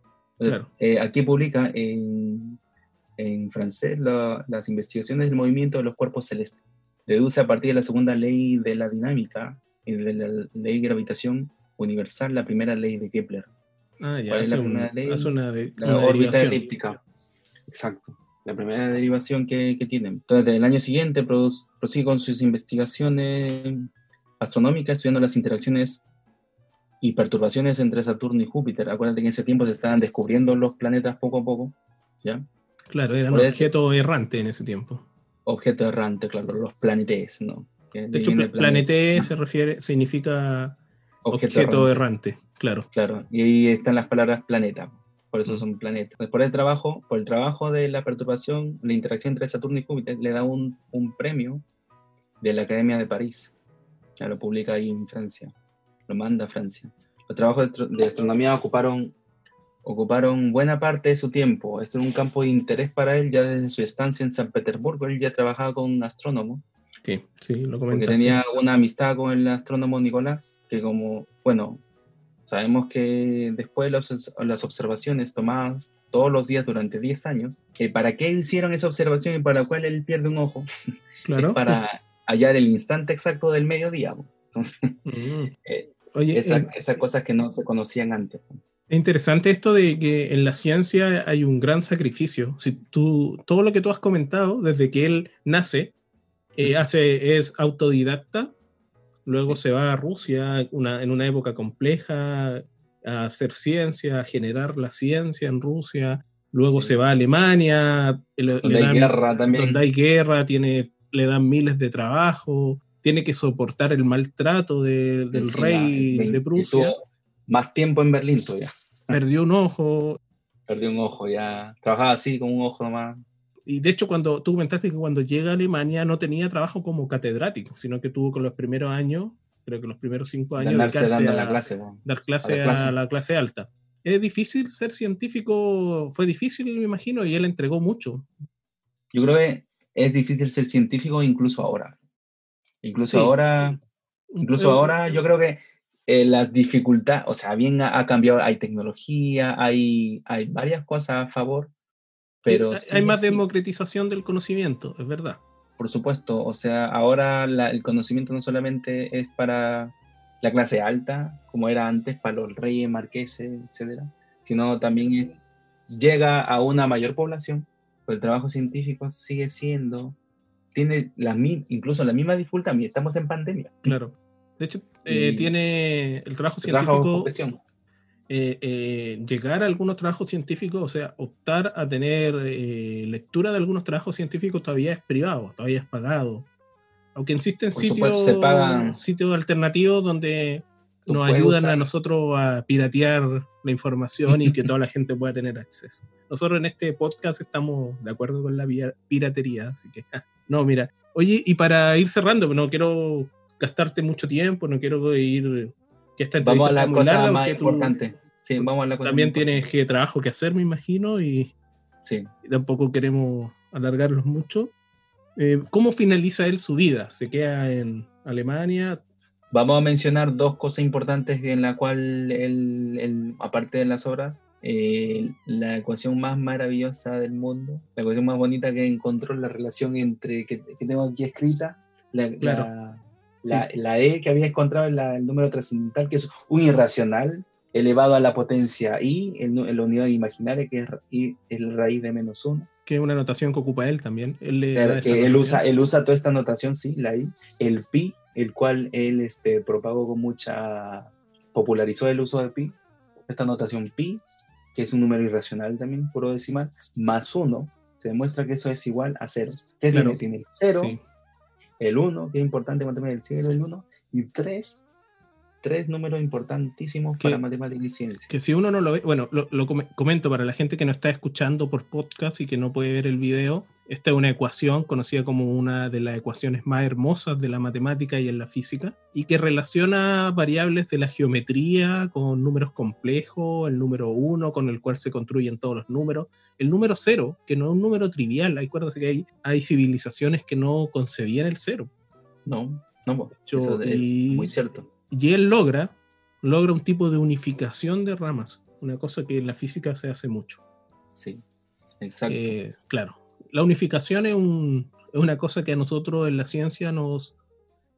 Eh, aquí publica en, en francés las investigaciones del movimiento de los cuerpos celestes. Deduce a partir de la segunda ley de la dinámica y de la ley de gravitación universal la primera ley de Kepler. Ah, ya, es la primera ley? una, de, la órbita elíptica. Exacto la primera derivación que, que tienen. Entonces, el año siguiente prosigue con sus investigaciones astronómicas, estudiando las interacciones y perturbaciones entre Saturno y Júpiter. Acuérdate que en ese tiempo se estaban descubriendo los planetas poco a poco, ¿ya? Claro, eran un objeto errante en ese tiempo. Objeto errante, claro, los planetes, ¿no? de hecho, planete, se refiere, significa objeto, errante. claro. Claro, y ahí están las palabras planeta por eso son planetas. Por el trabajo, por el trabajo de la perturbación, la interacción entre Saturno y Júpiter, le da un, un premio de la Academia de París. Ya lo publica ahí en Francia, lo manda a Francia. Los trabajos de, astronomía ocuparon, ocuparon buena parte de su tiempo. Este era un campo de interés para él ya desde su estancia en San Petersburgo. Él ya trabajaba con un astrónomo. Sí, sí, lo Porque tenía una amistad con el astrónomo Nicolás, que como, bueno, Sabemos que después de las observaciones tomadas todos los días durante 10 años, eh, ¿para qué hicieron esa observación y para cuál él pierde un ojo? Claro. para hallar el instante exacto del mediodía. Entonces, mm. eh, Oye, esa, esas cosas que no se conocían antes. Es interesante esto de que en la ciencia hay un gran sacrificio. Si tú, todo lo que tú has comentado, desde que él nace, eh, hace, es autodidacta, Luego se va a Rusia en una época compleja a hacer ciencia, a generar la ciencia en Rusia. Luego se va a Alemania, donde hay guerra también. Donde hay guerra, tiene, le dan miles de trabajo, tiene que soportar el maltrato del rey de Prusia. más tiempo en Berlín todavía. perdió un ojo. Perdió un ojo, ya. Trabajaba así, con un ojo nomás. Y de hecho, cuando tú comentaste que cuando llega a Alemania no tenía trabajo como catedrático, sino que tuvo con los primeros años, creo que los primeros cinco años, Ganarse dando a- la clase. po. dar clase a la clase. a la clase alta. Es difícil ser científico, fue difícil, me imagino, y él entregó mucho. Yo creo que es difícil ser científico incluso ahora. Incluso Sí. ahora, incluso Eh, ahora yo creo que eh, la dificultad, o sea, bien ha, ha cambiado, hay tecnología, hay, hay varias cosas a favor, pero hay, sí, hay más sí, democratización del conocimiento, es verdad. por supuesto, o sea, ahora la- el conocimiento no solamente es para la clase alta, como era antes, para los reyes, marqueses, etcétera, sino también llega a una mayor población, pues el trabajo científico sigue siendo, tiene la, incluso la misma dificultad, estamos en pandemia. Claro. De hecho, eh, tiene el trabajo trabajo científico, presión. Eh, eh, llegar a algunos trabajos científicos, o sea, optar a tener eh, lectura de algunos trabajos científicos todavía es privado, todavía es pagado. Aunque existen sitios, sitios alternativos donde Tú nos ayudan usar- a nosotros a piratear la información y que toda la gente pueda tener acceso. Nosotros en este podcast estamos de acuerdo con la piratería, así que no, mira. Oye, y para ir cerrando, no quiero gastarte mucho tiempo, no quiero ir que esta Vamos a la cosa larga, más importante. Sí, vamos a la cosa También tienes que trabajo que hacer, me imagino, y Sí. y tampoco queremos alargarlos mucho. Eh, ¿Cómo finaliza él su vida? ¿Se queda en Alemania? Vamos a mencionar dos cosas importantes en la cual, él, él, aparte de las obras, eh, la ecuación más maravillosa del mundo, la ecuación más bonita que encontró, la relación entre, que, que tengo aquí escrita, la, Claro. la, la- la E que había encontrado en la- el número trascendental, que es un irracional elevado a la potencia I, en, la unidad imaginaria, que es, I, es la raíz de menos uno. Que es una anotación que ocupa él también. Él, le Claro, que él notación. usa, él usa toda esta notación, sí, la I, el pi, el cual él este, propagó con mucha, popularizó el uso de pi, esta notación pi, que es un número irracional también, puro decimal, más uno, se demuestra que eso es igual a cero. ¿Qué Claro. tiene? Tiene el cero, Sí. El uno, que es importante mantener el cero, el uno, y tres, tres números importantísimos Que- para matemática y ciencia. Que si uno no lo ve, bueno, lo, lo come- comento para la gente que no está escuchando por podcast y que no puede ver el video. Esta es una ecuación conocida como una de las ecuaciones más hermosas de la matemática y en la física y que relaciona variables de la geometría con números complejos, el número 1 con el cual se construyen todos los números, el número 0, que no es un número trivial, acuérdense que hay, hay civilizaciones que no concebían el cero. No, no, Yo- eso es y- muy cierto. Y él logra, logra un tipo de unificación de ramas, una cosa que en la física se hace mucho. Sí, exacto. Eh, claro, la unificación es, un- es una cosa que a nosotros en la ciencia nos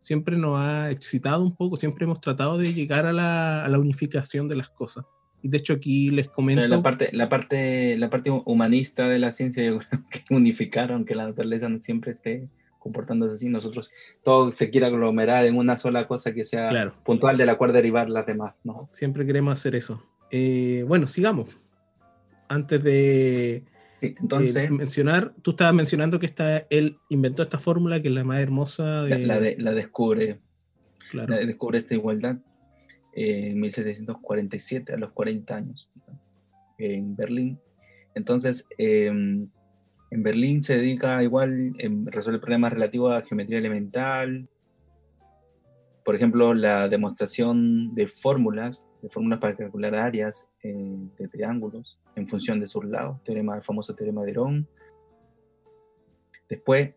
siempre nos ha excitado un poco, siempre hemos tratado de llegar a la, a la unificación de las cosas. Y de hecho aquí les comento... Pero la parte, la parte, la parte humanista de la ciencia, yo creo que unificaron que la naturaleza no siempre esté comportándose así. Nosotros todo se quiere aglomerar en una sola cosa que sea Claro, puntual de la cual derivar las demás, ¿no? siempre queremos hacer eso. Eh, bueno, sigamos. Antes de Sí, entonces, eh, mencionar, tú estabas mencionando que esta, él inventó esta fórmula que es la más hermosa la, de... la de- la descubre, claro. la descubre esta igualdad eh, en 1747, a los 40 años, en Berlín. Entonces, eh, en Berlín se dedica igual a resolver problemas relativos a geometría elemental, por ejemplo, la demostración de fórmulas, de fórmulas para calcular áreas eh, de triángulos en función de sus lados, teorema, el famoso teorema de Herón. Después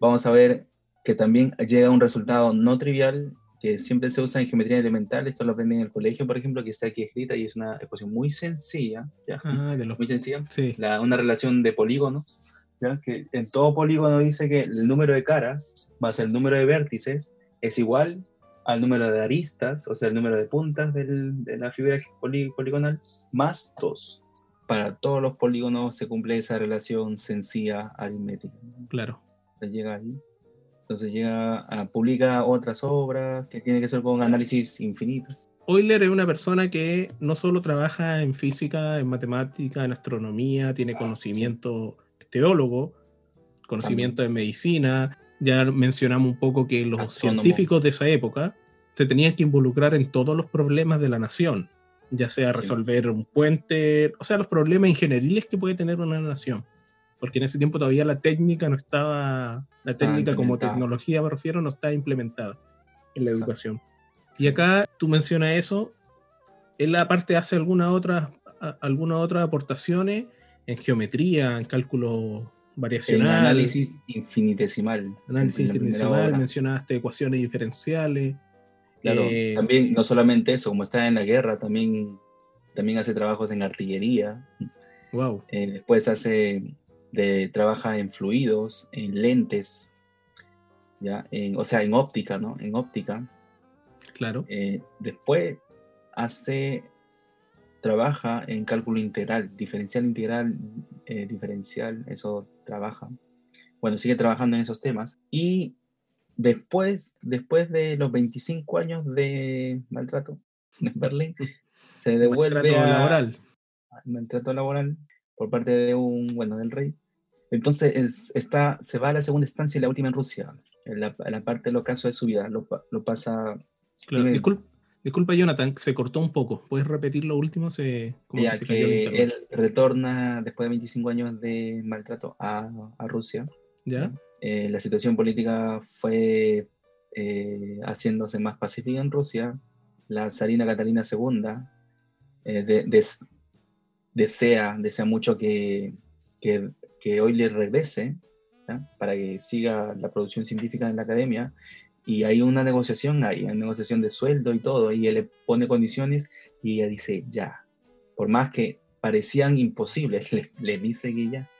vamos a ver que también llega a un resultado no trivial que siempre se usa en geometría elemental, esto lo aprenden en el colegio, por ejemplo, que está aquí escrita y es una ecuación muy sencilla, ¿ya? Ah, de los- muy sencilla, sí, la- una relación de polígonos, ¿ya? que en todo polígono dice que el número de caras más el número de vértices es igual al número de aristas, o sea, el número de puntas del- de la figura poli- poligonal, más 2. Para todos los polígonos se cumple esa relación sencilla aritmética. claro. Llega ahí. Entonces llega a, publica otras obras que tienen que ser con análisis infinito. Euler es una persona que no solo trabaja en física, en matemática, en astronomía, tiene conocimiento teólogo, conocimiento de medicina. Ya mencionamos un poco que los Astrónomo. científicos de esa época se tenían que involucrar en todos los problemas de la nación. ya sea resolver un puente, o sea, los problemas ingenieriles que puede tener una nación. Porque en ese tiempo todavía la técnica no estaba, la técnica como tecnología me refiero, no está implementada en la educación. Y acá tú mencionas eso, él aparte hace algunas otras alguna otras aportaciones en geometría, en cálculo variacional. En análisis infinitesimal. Análisis infinitesimal, mencionaste ecuaciones diferenciales. Claro, eh, también no solamente eso, como está en la guerra, también, también hace trabajos en artillería. Wow. Eh, después hace, de, trabaja en fluidos, en lentes, ¿ya? En, o sea, en óptica, ¿no? En óptica. Claro. Eh, después hace trabaja en cálculo integral, diferencial integral, eh, diferencial, eso trabaja. Bueno, sigue trabajando en esos temas. Y después, después de los 25 años de maltrato en Berlín, se devuelve maltrato a, laboral. maltrato laboral por parte de un, bueno, del rey. Entonces está, se va a la segunda instancia y la última en Rusia, en la, parte del ocaso de su vida, lo, pasa... Disculpa, Jonathan, se cortó un poco. ¿Puedes repetir lo último? Se, ya, que, él retorna después de 25 años de maltrato a, Rusia. ¿Ya? Eh, la situación política fue eh, haciéndose más pacífica en Rusia. La zarina Catalina II eh, desea, desea mucho que, que, hoy le regrese para que siga la producción científica en la academia y hay una negociación, hay una negociación de sueldo y todo, y él le pone condiciones y ella dice ya. Por más que parecían imposibles, le, dice que ya.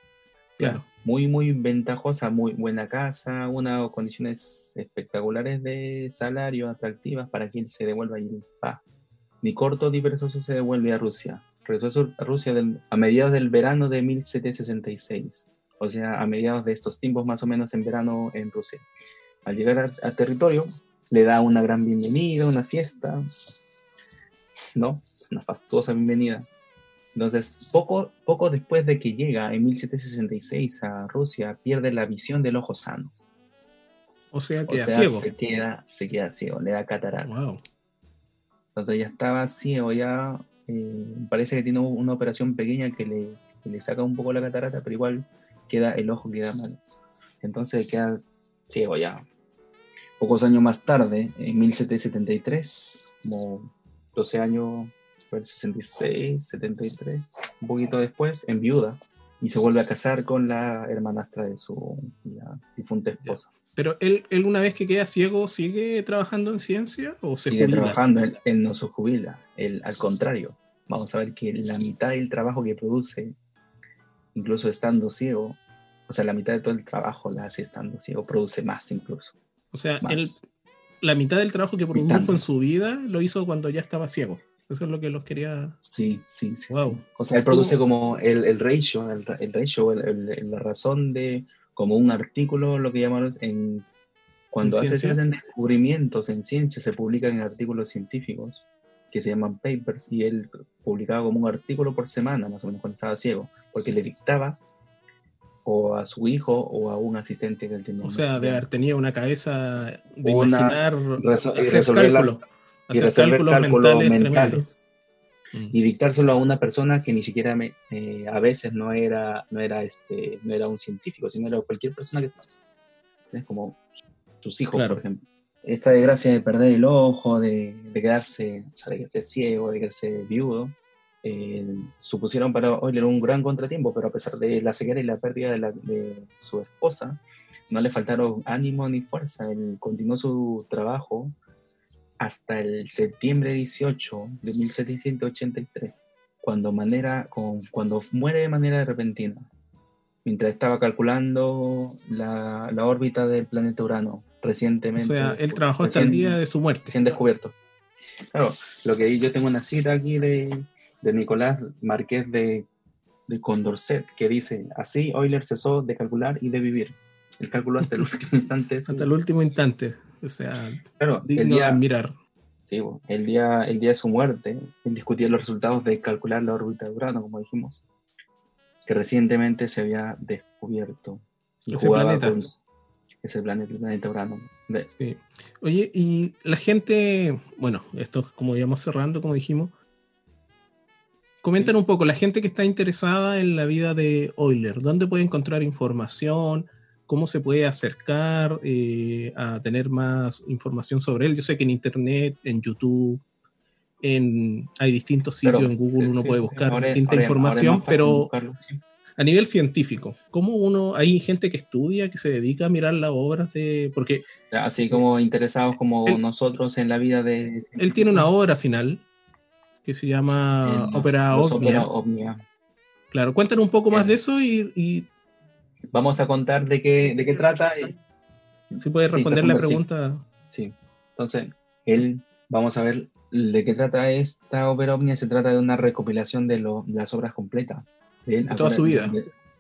Claro. Muy, muy ventajosa, muy buena casa, unas condiciones espectaculares de salario, atractivas para que él se devuelva y va. Ni corto ni perezoso se devuelve a Rusia. Regresó a Rusia a mediados del verano de 1766. O sea, a mediados de estos tiempos más o menos en verano en Rusia al llegar al territorio, le da una gran bienvenida, una fiesta, ¿no? Una fastuosa bienvenida. Entonces, poco, poco después de que llega en 1766 a Rusia, pierde la visión del ojo sano. O sea, queda ciego. Se queda, se queda ciego, le da catarata. Entonces ya estaba ciego, ya eh, parece que tiene una operación pequeña que le, que le, saca un poco la catarata, pero igual queda el ojo queda mal. Entonces queda ciego ya, Pocos años más tarde, en 1773, como 12 años, 66, 73, un poquito después, en viuda, y se vuelve a casar con la hermanastra de su difunta esposa. Pero él, él, una vez que queda ciego, ¿sigue trabajando en ciencia o se Sigue trabajando, él, no se jubila, él, al contrario. Vamos a ver que la mitad del trabajo que produce, incluso estando ciego, o sea, la mitad de todo el trabajo la hace estando ciego, produce más incluso. O sea, él, la mitad del trabajo que produjo en su vida lo hizo cuando ya estaba ciego. Eso es lo que los quería. Sí, sí, sí. Wow. O sea, él produce como el, el ratio, el, el ratio, la razón de como un artículo, lo que llamamos en cuando hace ciertos descubrimientos en ciencia, se publican en artículos científicos que se llaman papers, y él publicaba como un artículo por semana, más o menos cuando estaba ciego, porque le dictaba o a su hijo o a un asistente que él tenía. O sea, de haber tenido una cabeza de imaginar y resolver, las, y resolver cálculos mentales. Y dictárselo a una persona que ni siquiera me, eh, a veces no era no era este no era un científico sino era cualquier persona que es como sus hijos por ejemplo. Esta desgracia de perder el ojo de, de quedarse o sea, de quedarse ciego de quedarse viudo eh, supusieron para Euler un gran contratiempo, pero a pesar de la ceguera y la pérdida de, su esposa, no le faltaron ánimo ni fuerza. Él continuó su trabajo hasta el septiembre 18 de 1783, cuando, manera, cuando muere de manera repentina, mientras estaba calculando la, la órbita del planeta Urano recientemente. O sea, él trabajó hasta el día de su muerte. Recién descubierto. Claro, lo que yo tengo una cita aquí de, de Nicolás Marqués de, de Condorcet, que dice, así Euler cesó de calcular y de vivir. El cálculo hasta el último instante. hasta el último instante. O sea, claro, el día, de Sí, el día, el día de su muerte, él discutía los resultados de calcular la órbita de Urano, como dijimos, que recientemente se había descubierto. Y ese planeta. ese planeta, el planeta Urano. Sí. Oye, y la gente, bueno, esto como íbamos cerrando, como dijimos, Comenten un poco, la gente que está interesada en la vida de Euler, ¿dónde puede encontrar información? ¿Cómo se puede acercar eh, a tener más información sobre él? Yo sé que en Internet, en YouTube, en, hay distintos sitios, en Google uno puede buscar distinta información, pero a nivel científico, ¿cómo uno, hay gente que estudia, que se dedica a mirar las obras de, porque... Así como interesados como nosotros en la vida de... Él tiene una obra final que se llama Ópera Omnia. Claro, cuéntanos un poco más de eso y, Vamos a contar de qué, de qué trata. Si puedes responder la pregunta. Sí. entonces, él, vamos a ver de qué trata esta Ópera Omnia. Se trata de una recopilación de, las obras completas. De, toda su vida.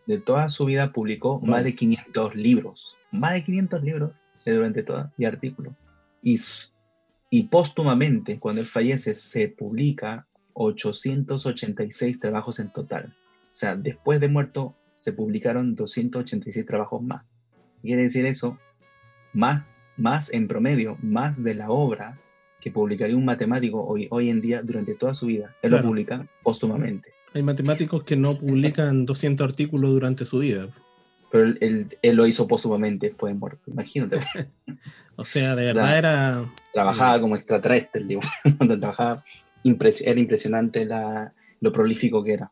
De, toda su vida publicó más de 500 libros. Más de 500 libros durante toda y artículos. Y y póstumamente, cuando él fallece, se publica 886 trabajos en total. O sea, después de muerto se publicaron 286 trabajos más. Quiere decir eso, más, más en promedio, más de las obras que publicaría un matemático hoy, hoy en día durante toda su vida. Él lo publica póstumamente. Hay matemáticos que no publican 200 artículos durante su vida. Pero él, lo hizo póstumamente después de muerto, imagínate. o sea, de verdad era... Trabajaba como extraterrestre, digo. trabajaba, era impresionante la, lo prolífico que era.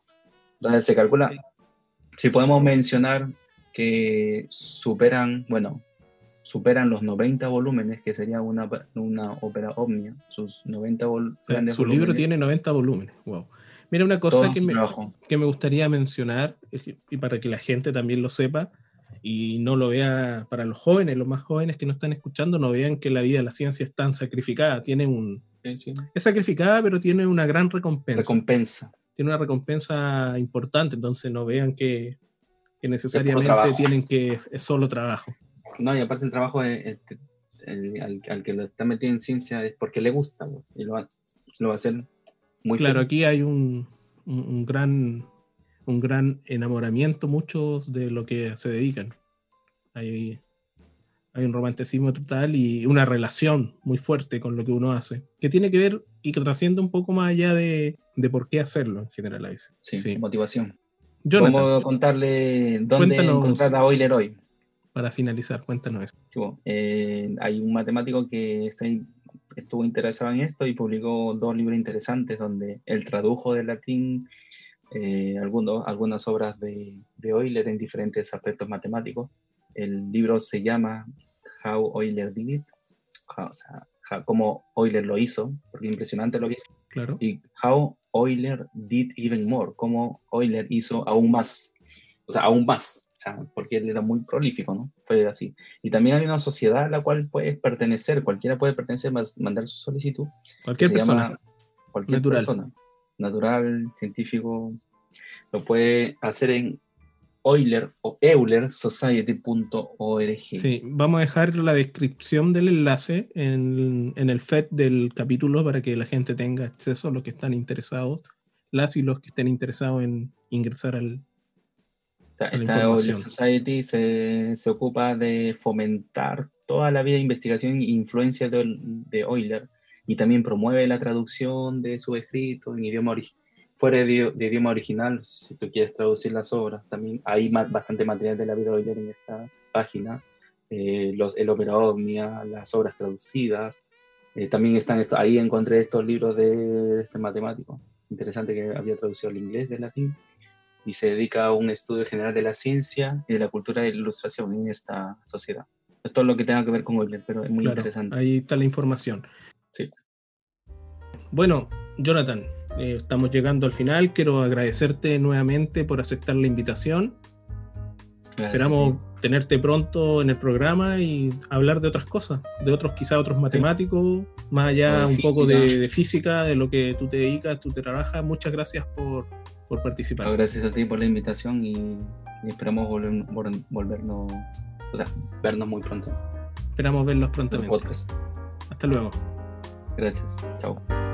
Entonces se calcula, si podemos mencionar que superan, bueno, superan los 90 volúmenes, que sería una, una ópera omnia, sus 90 volúmenes. Su libro tiene 90 volúmenes, wow. Mira, una cosa que me, que me, gustaría mencionar, y para que la gente también lo sepa, y no lo vea para los jóvenes, los más jóvenes que no están escuchando, no vean que la vida de la ciencia es tan sacrificada. Tiene un, Es sacrificada, pero tiene una gran recompensa. Recompensa. Tiene una recompensa importante, entonces no vean que, que necesariamente tienen que es solo trabajo. No, y aparte el trabajo al, que lo está metido en ciencia es porque le gusta, y lo va, lo va a hacer claro, aquí hay un, gran, un gran enamoramiento, muchos de lo que se dedican. Hay, hay un romanticismo total y una relación muy fuerte con lo que uno hace, que tiene que ver y que trasciende un poco más allá de, por qué hacerlo en general a veces. Sí, motivación. Jonathan, contarle dónde encontrar a Euler hoy. Para finalizar, cuéntanos eso. Eh, hay un matemático que está estuvo interesado en esto y publicó dos libros interesantes donde él tradujo del latín eh, algunas obras de, de, Euler en diferentes aspectos matemáticos. El libro se llama How Euler Did It, o sea, cómo Euler lo hizo, porque impresionante lo que hizo. Claro. Y How Euler Did Even More, cómo Euler hizo aún más, o sea, aún más porque él era muy prolífico, ¿no? Fue así. Y también hay una sociedad a la cual puedes pertenecer, cualquiera puede pertenecer, mandar su solicitud. Cualquier persona. cualquier natural. persona. Natural, científico, lo puede hacer en Euler o eulersociety.org. Sí, vamos a dejar la descripción del enlace en, en, el FED del capítulo para que la gente tenga acceso a los que están interesados, las y los que estén interesados en ingresar al, esta Euler Society se, se, ocupa de fomentar toda la vida de investigación e influencia de, de, Euler y también promueve la traducción de su escrito en idioma fuera de, idioma original, si tú quieres traducir las obras. También hay bastante material de la vida de Euler en esta página. Eh, los, el Opera Omnia, las obras traducidas. Eh, también están esto, ahí encontré estos libros de, de este matemático. Interesante que había traducido al inglés del latín y se dedica a un estudio general de la ciencia y de la cultura de la ilustración en esta sociedad. Es todo lo que tenga que ver con Euler, pero es muy interesante. Ahí está la información. Sí. Bueno, Jonathan, eh, estamos llegando al final. Quiero agradecerte nuevamente por aceptar la invitación. Esperamos tenerte pronto en el programa y hablar de otras cosas, de otros, quizá otros matemáticos, más allá un poco de, de, física, de lo que tú te dedicas, tú te trabajas. Muchas gracias por, por participar. Gracias a ti por la invitación y, esperamos volvernos, o sea, vernos muy pronto. Esperamos verlos prontamente. Podcast. Hasta luego. Gracias. Chao.